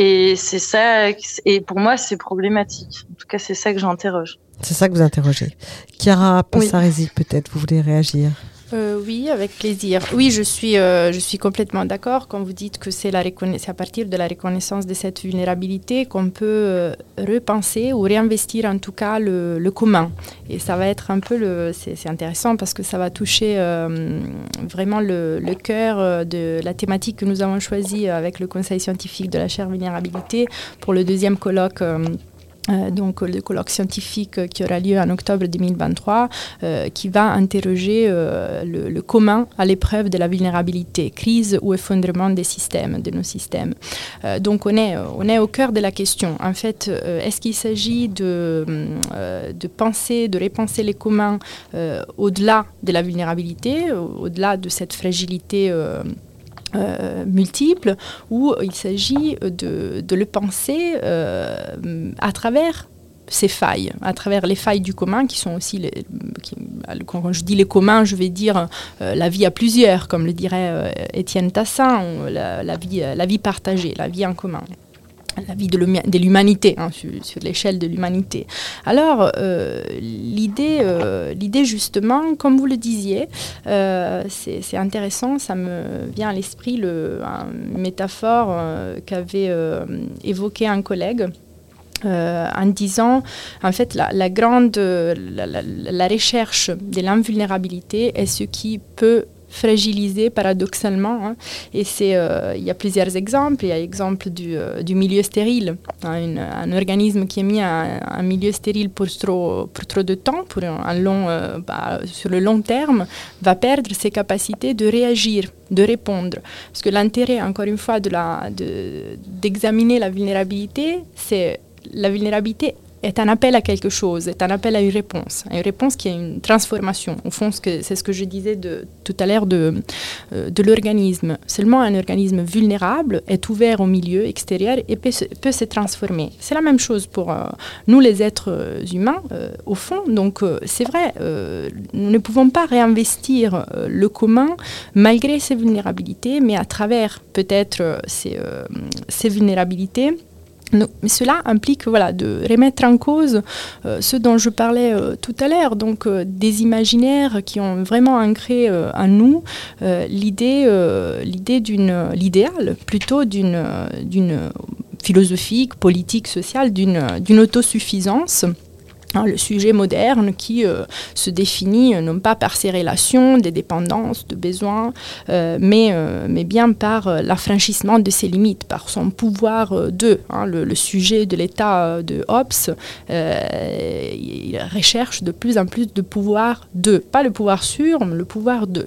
Et c'est ça, et pour moi, c'est problématique. En tout cas, c'est ça que j'interroge. C'est ça que vous interrogez. Chiara Passaresi, peut-être, vous voulez réagir? Euh, oui, avec plaisir. Oui, je suis, euh, je suis complètement d'accord quand vous dites que c'est à partir de la reconnaissance de cette vulnérabilité qu'on peut euh, repenser ou réinvestir en tout cas le, le commun. Et ça va être un peu le, c'est intéressant parce que ça va toucher vraiment le, le, cœur de la thématique que nous avons choisie avec le Conseil scientifique de la chaire vulnérabilité pour le deuxième colloque. Euh, donc le colloque scientifique qui aura lieu en octobre 2023, euh, qui va interroger euh, le, commun à l'épreuve de la vulnérabilité, crise ou effondrement des systèmes, de nos systèmes. donc on est, on est au cœur de la question. En fait, est-ce qu'il s'agit de, de penser, de repenser les communs au-delà de la vulnérabilité, au-delà de cette fragilité euh, multiples où il s'agit de, le penser euh, à travers ces failles, à travers les failles du commun qui sont aussi, les, quand je dis les communs, je vais dire euh, la vie à plusieurs, comme le dirait Étienne Tassin, la vie partagée, la vie en commun la vie de l'humanité, hein, sur, l'échelle de l'humanité. Alors, euh, l'idée, euh, l'idée justement, comme vous le disiez, euh, c'est intéressant, ça me vient à l'esprit le, une métaphore qu'avait évoqué un collègue. en disant, en fait, la, grande, la, la recherche de l'invulnérabilité est ce qui peut fragilisé paradoxalement. Hein. Et c'est, euh, il y a plusieurs exemples. Il y a l'exemple du, euh, du, milieu stérile, hein, un organisme qui est mis à un milieu stérile pour trop, pour trop de temps, pour un long, euh, bah, sur le long terme, va perdre ses capacités de réagir, de répondre. Parce que l'intérêt, encore une fois, de la, de, d'examiner la vulnérabilité, c'est la vulnérabilité est un appel à quelque chose, est un appel à une réponse, une réponse qui est une transformation. Au fond, c'est ce que je disais tout à l'heure de, euh, de l'organisme. Seulement un organisme vulnérable est ouvert au milieu extérieur et peut, peut se transformer. C'est la même chose pour euh, nous les êtres euh, humains, au fond. Donc c'est vrai, nous ne pouvons pas réinvestir le commun malgré ses vulnérabilités, mais à travers peut-être ces, ces vulnérabilités mais cela implique voilà, de remettre en cause euh, ce dont je parlais euh, tout à l'heure, donc euh, des imaginaires qui ont vraiment ancré en nous l'idée, l'idée d'une, l'idéal plutôt d'une, philosophique, politique, sociale, d'une, autosuffisance le sujet moderne qui euh, se définit euh, non pas par ses relations, des dépendances, de besoins, euh, mais, mais bien par l'affranchissement de ses limites, par son pouvoir de. Hein, le, sujet de l'état de Hobbes, il recherche de plus en plus de pouvoir de. Pas le pouvoir sur, mais le pouvoir de.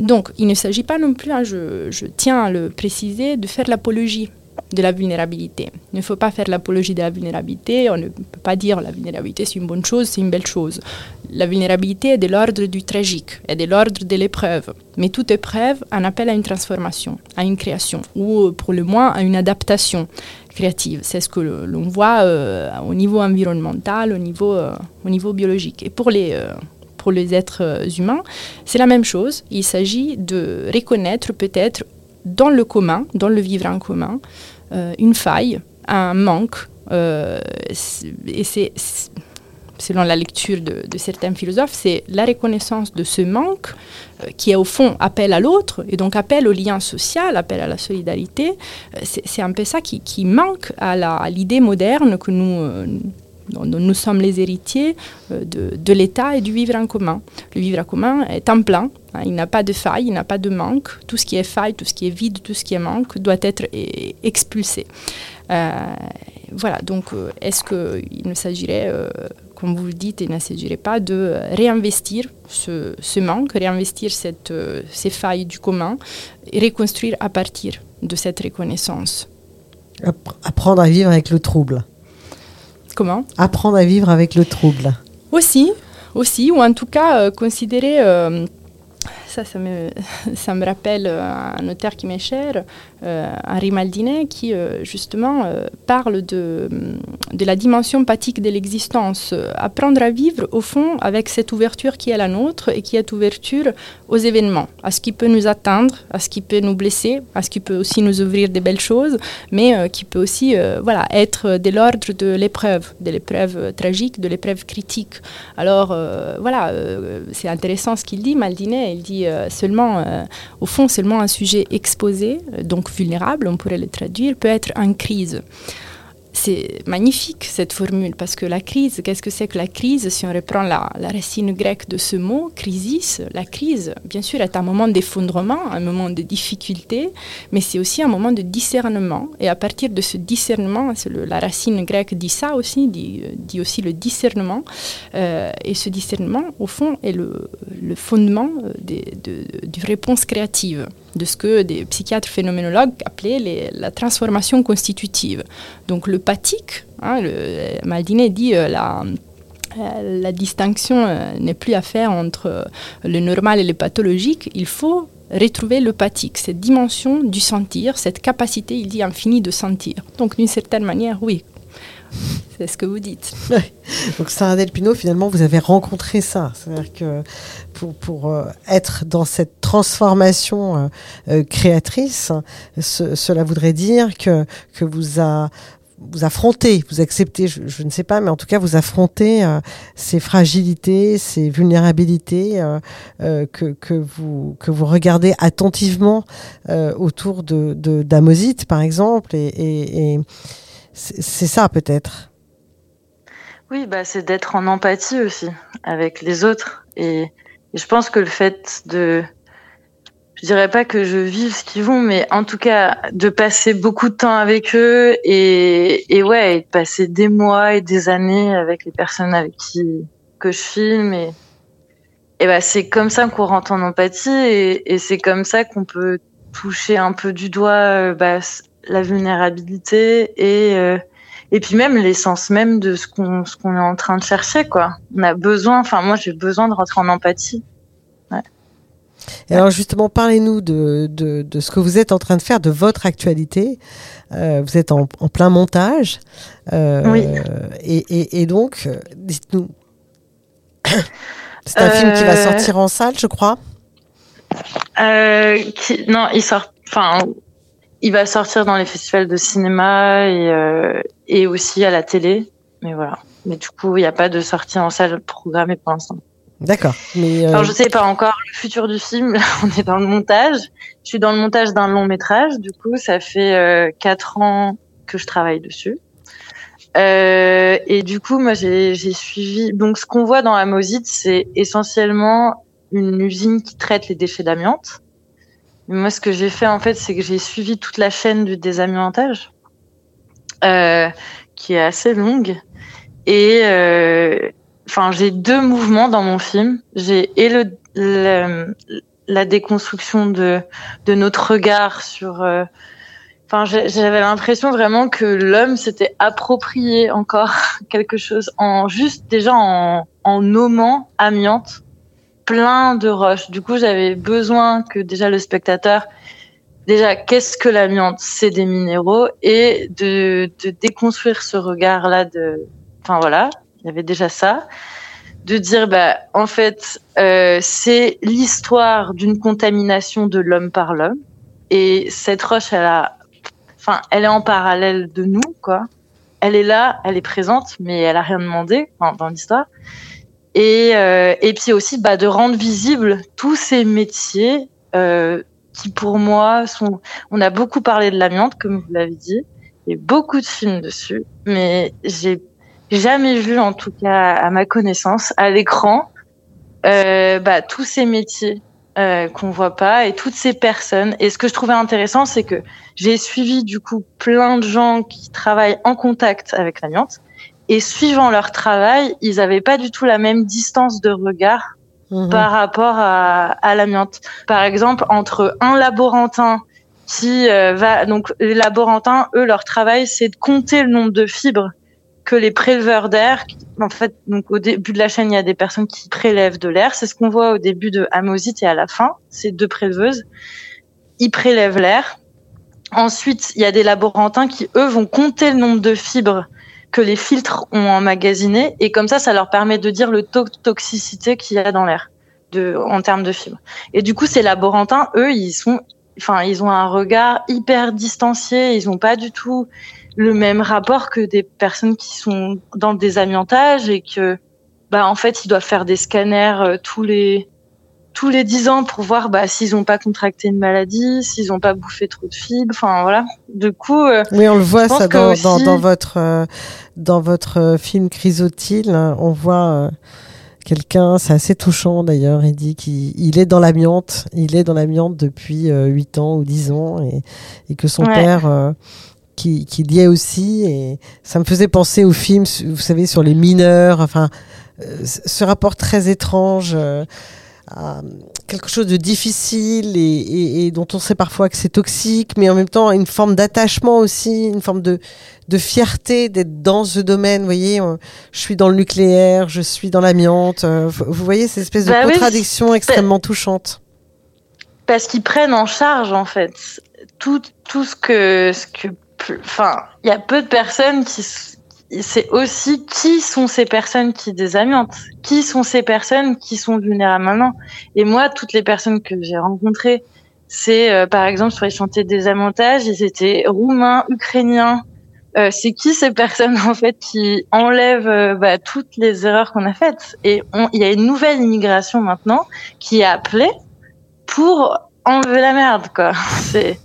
donc, il ne s'agit pas non plus, hein, je, je tiens à le préciser, de faire l'apologie de la vulnérabilité. Il ne faut pas faire l'apologie de la vulnérabilité. On ne peut pas dire la vulnérabilité c'est une bonne chose, c'est une belle chose. La vulnérabilité est de l'ordre du tragique, est de l'ordre de l'épreuve. Mais toute épreuve en appelle à une transformation, à une création, ou pour le moins à une adaptation créative. C'est ce que l'on voit euh, au niveau environnemental, au niveau, euh, au niveau biologique. Et pour les, euh, pour les êtres humains, c'est la même chose. Il s'agit de reconnaître peut-être dans le commun, dans le vivre en commun, euh, une faille, un manque. Euh, et c'est, selon la lecture de, certains philosophes, c'est la reconnaissance de ce manque euh, qui est au fond appel à l'autre et donc appel au lien social, appel à la solidarité. c'est, un peu ça qui, manque à, l'idée moderne que nous nous sommes les héritiers de, de l'État et du vivre en commun. Le vivre en commun est en plein, Hein, il n'a pas de faille, il n'a pas de manque. Tout ce qui est faille, tout ce qui est vide, tout ce qui est manque doit être e-, expulsé. Euh, voilà, donc euh, est-ce qu'il ne s'agirait, euh, comme vous le dites, il ne s'agirait pas de réinvestir ce, manque, réinvestir ces failles du commun et reconstruire à partir de cette reconnaissance? Apprendre à vivre avec le trouble. Comment Apprendre à vivre avec le trouble. Aussi, aussi, ou en tout cas considérer ça, ça me, <laughs> ça me rappelle un auteur qui m'est cher, euh, Henri Maldinet, qui euh, justement euh, parle de, de la dimension pathique de l'existence. Apprendre à vivre, au fond, avec cette ouverture qui est la nôtre et qui est ouverture aux événements, à ce qui peut nous atteindre, à ce qui peut nous blesser, à ce qui peut aussi nous ouvrir des belles choses, mais qui peut aussi voilà, être de l'ordre de l'épreuve, de l'épreuve tragique, de l'épreuve critique. Alors voilà, c'est intéressant ce qu'il dit, Maldinet, il dit seulement, au fond, seulement un sujet exposé, donc vulnérable, on pourrait le traduire, peut être en crise. C'est magnifique cette formule parce que la crise, qu'est-ce que c'est que la crise? Si on reprend la, racine grecque de ce mot, crisis, la crise, bien sûr, est un moment d'effondrement, un moment de difficulté, mais c'est aussi un moment de discernement. Et à partir de ce discernement, la racine grecque dit ça aussi, dit, aussi le discernement. Euh, et ce discernement, au fond, est le, fondement de, du réponse créative de ce que des psychiatres phénoménologues appelaient la transformation constitutive. Donc le pathique, hein, Maldinet dit euh, la, euh, la distinction euh, n'est plus à faire entre le normal et le pathologique, il faut retrouver le pathique, cette dimension du sentir, cette capacité, il dit, infinie de sentir. Donc d'une certaine manière, oui, c'est ce que vous dites. Donc Sarah Del Pino, finalement, vous avez rencontré ça. C'est-à-dire que pour, pour euh, être dans cette transformation euh, euh, créatrice, cela voudrait dire que, que vous, a, vous affrontez, vous acceptez, je, ne sais pas, mais en tout cas, vous affrontez ces fragilités, ces vulnérabilités que, que, vous, que vous regardez attentivement autour de, de par exemple, et, et, et c'est ça peut-être. Oui, bah, c'est d'être en empathie aussi avec les autres. Et, je pense que le fait de, je dirais pas que je vive ce qu'ils vont, mais en tout cas de passer beaucoup de temps avec eux et, ouais, de passer des mois et des années avec les personnes avec qui que je filme et bah c'est comme ça qu'on rentre en empathie et, et c'est comme ça qu'on peut toucher un peu du doigt euh, bah, la vulnérabilité et euh, et puis même l'essence même de ce qu'on ce qu'on est en train de chercher quoi. On a besoin, enfin moi j'ai besoin de rentrer en empathie. Ouais. Et alors justement, parlez-nous de, de, de, ce que vous êtes en train de faire, de votre actualité. Euh, vous êtes en, en plein montage. Euh, oui. Et, et, et donc, dites-nous. C'est un film qui va sortir en salle, je crois. Qui, non, il sort. Enfin, il va sortir dans les festivals de cinéma et, euh, et aussi à la télé. Mais voilà. Mais du coup, il n'y a pas de sortie en salle programmée pour l'instant. D'accord. Mais euh... je sais pas encore le futur du film. <laughs> on est dans le montage. Je suis dans le montage d'un long métrage. Du coup, ça fait euh, quatre ans que je travaille dessus. Euh, et du coup, moi, j'ai suivi. Donc, ce qu'on voit dans Amosite, c'est essentiellement une usine qui traite les déchets d'amiante. Moi, ce que j'ai fait, en fait, c'est que j'ai suivi toute la chaîne du désamiantage, euh, qui est assez longue. Et euh, enfin, j'ai deux mouvements dans mon film. J'ai et le, la déconstruction de de notre regard sur. Euh, enfin, j'avais l'impression vraiment que l'homme s'était approprié encore <laughs> quelque chose en juste déjà en en nommant amiante plein de roches. Du coup, j'avais besoin que déjà le spectateur, déjà, qu'est-ce que l'amiante C'est des minéraux et de, de déconstruire ce regard-là de, enfin voilà, il y avait déjà ça, de dire bah en fait euh, c'est l'histoire d'une contamination de l'homme par l'homme et cette roche elle a, enfin elle est en parallèle de nous quoi. Elle est là, elle est présente, mais elle a rien demandé dans l'histoire et, euh, et puis aussi bah, de rendre visibles tous ces métiers euh, qui pour moi sont... On a beaucoup parlé de l'amiante, comme vous l'avez dit, il y a beaucoup de films dessus, mais j'ai jamais vu, en tout cas à ma connaissance, à l'écran, euh, bah, tous ces métiers euh, qu'on voit pas et toutes ces personnes. Et ce que je trouvais intéressant, c'est que j'ai suivi du coup plein de gens qui travaillent en contact avec l'amiante et suivant leur travail, ils n'avaient pas du tout la même distance de regard mhm. par rapport à, à l'amiante. Par exemple, entre un laborantin qui euh, va donc les laborantins, eux, leur travail, c'est de compter le nombre de fibres que les préleveurs d'air, en fait, donc au début de la chaîne, il y a des personnes qui prélèvent de l'air. C'est ce qu'on voit au début de Amosite et à la fin. C'est deux préleveuses. Ils prélèvent l'air. Ensuite, il y a des laborantins qui, eux, vont compter le nombre de fibres que les filtres ont emmagasiné et comme ça, ça leur permet de dire le taux de toxicité qu'il y a dans l'air en termes de fibres. Et du coup, ces laborantins, eux, ils sont, enfin, ils ont un regard hyper distancié. Ils n'ont pas du tout le même rapport que des personnes qui sont dans le désamiantage et que, bah, en fait, ils doivent faire des scanners euh, tous les tous les dix ans pour voir bah, s'ils n'ont pas contracté une maladie, s'ils n'ont pas bouffé trop de fibres. Enfin voilà. Du coup. Euh, oui, on le voit ça dans, dans, dans, votre euh, dans votre euh, film Chrysotile. Hein, on voit quelqu'un, c'est assez touchant d'ailleurs. Il dit qu'il est dans l'amiante. Il est dans l'amiante depuis huit ans ou dix ans et, et que son père qui, qui y est aussi. Et ça me faisait penser au film, vous savez, sur les mineurs. Enfin, ce rapport très étrange quelque chose de difficile et, et, dont on sait parfois que c'est toxique, mais en même temps une forme d'attachement aussi, une forme de, de fierté d'être dans ce domaine. Vous voyez, je suis dans le nucléaire, je suis dans l'amiante. Euh, vous voyez cette espèce de bah contradiction extrêmement touchante. Parce qu'ils prennent en charge en fait tout, tout ce que, ce que, enfin, il y a peu de personnes qui c'est aussi qui sont ces personnes qui désamiantent, qui sont ces personnes qui sont vulnérables maintenant. Et moi, toutes les personnes que j'ai rencontrées, c'est euh, par exemple sur les chantiers de désamiantage, ils étaient roumains, ukrainiens. Euh, c'est qui ces personnes en fait qui enlèvent euh, bah, toutes les erreurs qu'on a faites? Et il y a une nouvelle immigration maintenant qui est appelée pour enlever la merde, quoi. <laughs> C'est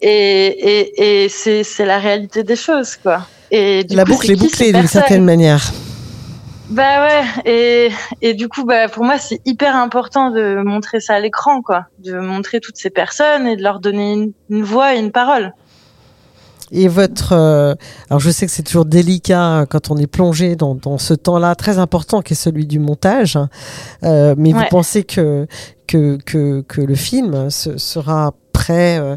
et, et, et c'est la réalité des choses, quoi. Et la boucle est bouclée d'une certaine manière. Bah ouais, et, et du coup, bah, pour moi, c'est hyper important de montrer ça à l'écran, quoi. De montrer toutes ces personnes et de leur donner une, voix et une parole. Et votre, euh, alors je sais que c'est toujours délicat quand on est plongé dans, dans ce temps-là très important qui est celui du montage, euh, mais vous pensez que, que, que, que le film sera prêt euh,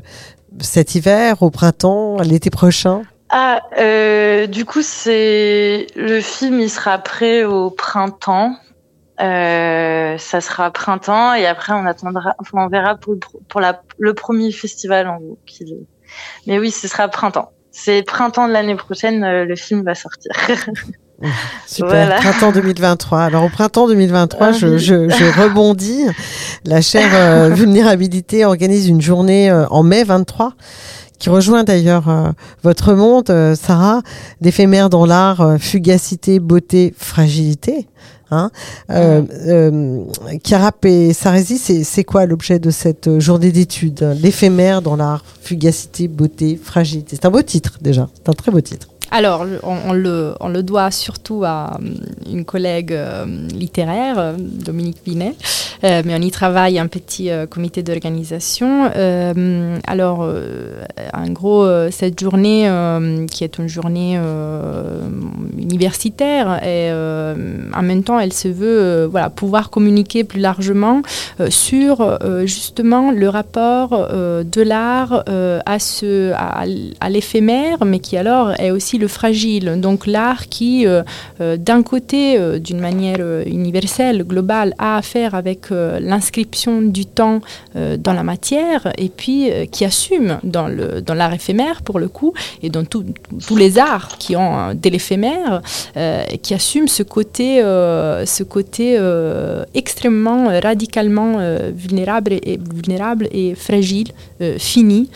cet hiver, au printemps, l'été prochain? Ah, euh, du coup, c'est le film, il sera prêt au printemps. Euh, ça sera printemps et après on attendra, enfin on verra pour, pour la, le premier festival en gros. Mais oui, ce sera printemps. C'est printemps de l'année prochaine, euh, le film va sortir. <laughs> Super, printemps 2023. Alors au printemps 2023, je, je, je, rebondis. La chaire euh, <laughs> Vulnérabilité organise une journée euh, en mai 23 qui rejoint d'ailleurs euh, votre monde, euh, Sarah, d'éphémère dans l'art, euh, fugacité, beauté, fragilité. Hein euh, Carap et c'est quoi l'objet de cette journée d'études L'éphémère dans l'art, fugacité, beauté, fragilité? C'est un beau titre déjà, c'est un très beau titre. Alors, on, le, doit surtout à euh, une collègue euh, littéraire, euh, Dominique Binet, mais on y travaille un petit comité d'organisation. alors, en gros, cette journée, qui est une journée universitaire, en même temps, elle se veut pouvoir communiquer plus largement sur justement le rapport de l'art à, à l'éphémère, mais qui alors est aussi le fragile. Donc l'art qui, euh, euh, d'un côté, euh, d'une manière universelle, globale, a à faire avec l'inscription du temps dans la matière, et puis qui assume dans, le, dans l'art éphémère, pour le coup, et dans tous les arts qui ont de l'éphémère, qui assume ce côté, ce côté extrêmement, radicalement vulnérable, et, vulnérable et fragile, fini,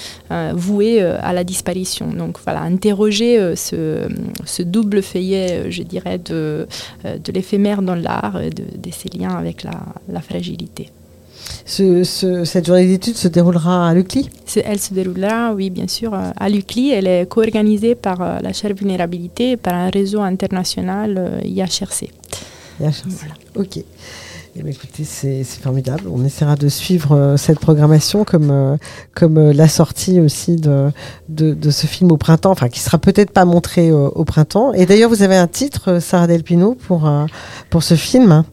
voué à la disparition. Donc voilà, interroger ce ce, double feuillet, euh, je dirais, de, euh, de l'éphémère dans l'art, et de, ces liens avec la, fragilité. cette journée d'études se déroulera à l'UCLI? Elle se déroulera, oui, bien sûr, euh, à l'UCLI. Elle est co-organisée par la chaire vulnérabilité et par un réseau international IHRC. IHRC, ok. Eh écoutez, c'est formidable. On essaiera de suivre euh, cette programmation comme, euh, comme euh, la sortie aussi de, de, ce film au printemps, enfin qui sera peut-être pas montré au printemps. Et d'ailleurs, vous avez un titre, Sarah Delpino, pour, pour ce film.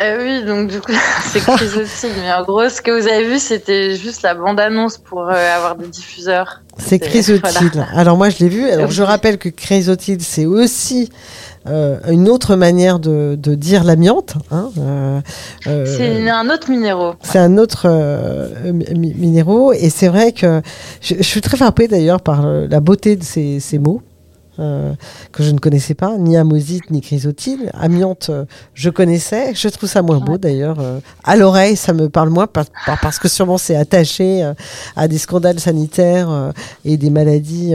oui, donc du coup, <laughs> c'est aussi. Mais en gros, ce que vous avez vu, c'était juste la bande-annonce pour avoir des diffuseurs. C'est Chrysotile. <laughs> Alors moi je l'ai vu. Alors je rappelle que Chrysotile c'est aussi euh, une autre manière de, de dire l'amiante. Hein, euh, euh, c'est un autre minéraux. C'est un autre mi- minéraux et c'est vrai que je, je suis très frappée d'ailleurs par la beauté de ces, ces mots. Euh, que je ne connaissais pas, ni amosite ni chrysotile. Amiante, euh, je connaissais. Je trouve ça moins beau d'ailleurs. euh, à l'oreille, ça me parle moins par- par- parce que sûrement c'est attaché à des scandales sanitaires et des maladies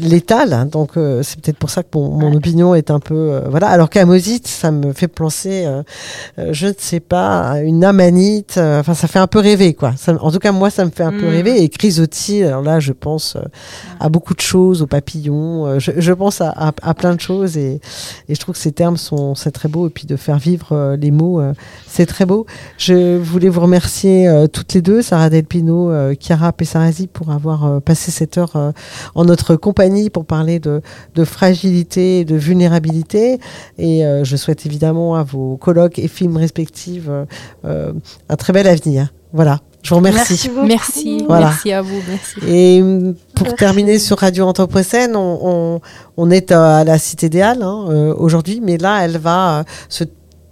létales. hein. donc c'est peut-être pour ça que mon, mon opinion est un peu voilà. Alors qu'amosite, ça me fait penser, je ne sais pas, à une amanite. Enfin, ça fait un peu rêver quoi. Ça- en tout cas, moi, ça me fait un peu Mm. rêver. Et chrysotile, alors là, je pense à beaucoup de choses, aux papillons. Je, pense à, plein de choses et, je trouve que ces termes sont c'est très beau et puis de faire vivre euh, les mots, euh, c'est très beau. Je voulais vous remercier euh, toutes les deux, Sarah Delpino, Chiara Pessarasi, pour avoir passé cette heure en notre compagnie pour parler de, de fragilité et de vulnérabilité. Et je souhaite évidemment à vos colloques et films respectifs un très bel avenir. Voilà. Je vous remercie. beaucoup. Merci, Voilà. merci à vous, merci. Et pour Merci. terminer sur Radio Anthropocène, on, on, on est à la Cité des Halles hein, euh, aujourd'hui, mais là, elle va euh, se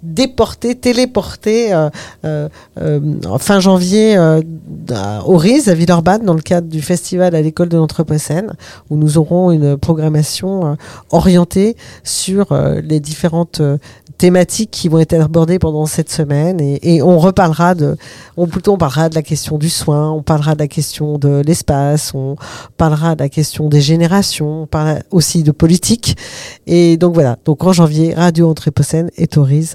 déporter, téléporter euh, euh, euh, fin janvier euh, au RIS à Villeurbanne dans le cadre du festival à l'école de l'Anthropocène où nous aurons une programmation euh, orientée sur les différentes thématiques qui vont être abordées pendant cette semaine et, et on reparlera de on plutôt on parlera de la question du soin, on parlera de la question de l'espace, on parlera de la question des générations, on parlera aussi de politique et donc voilà. Donc en janvier, Radio Anthropocène est au RIS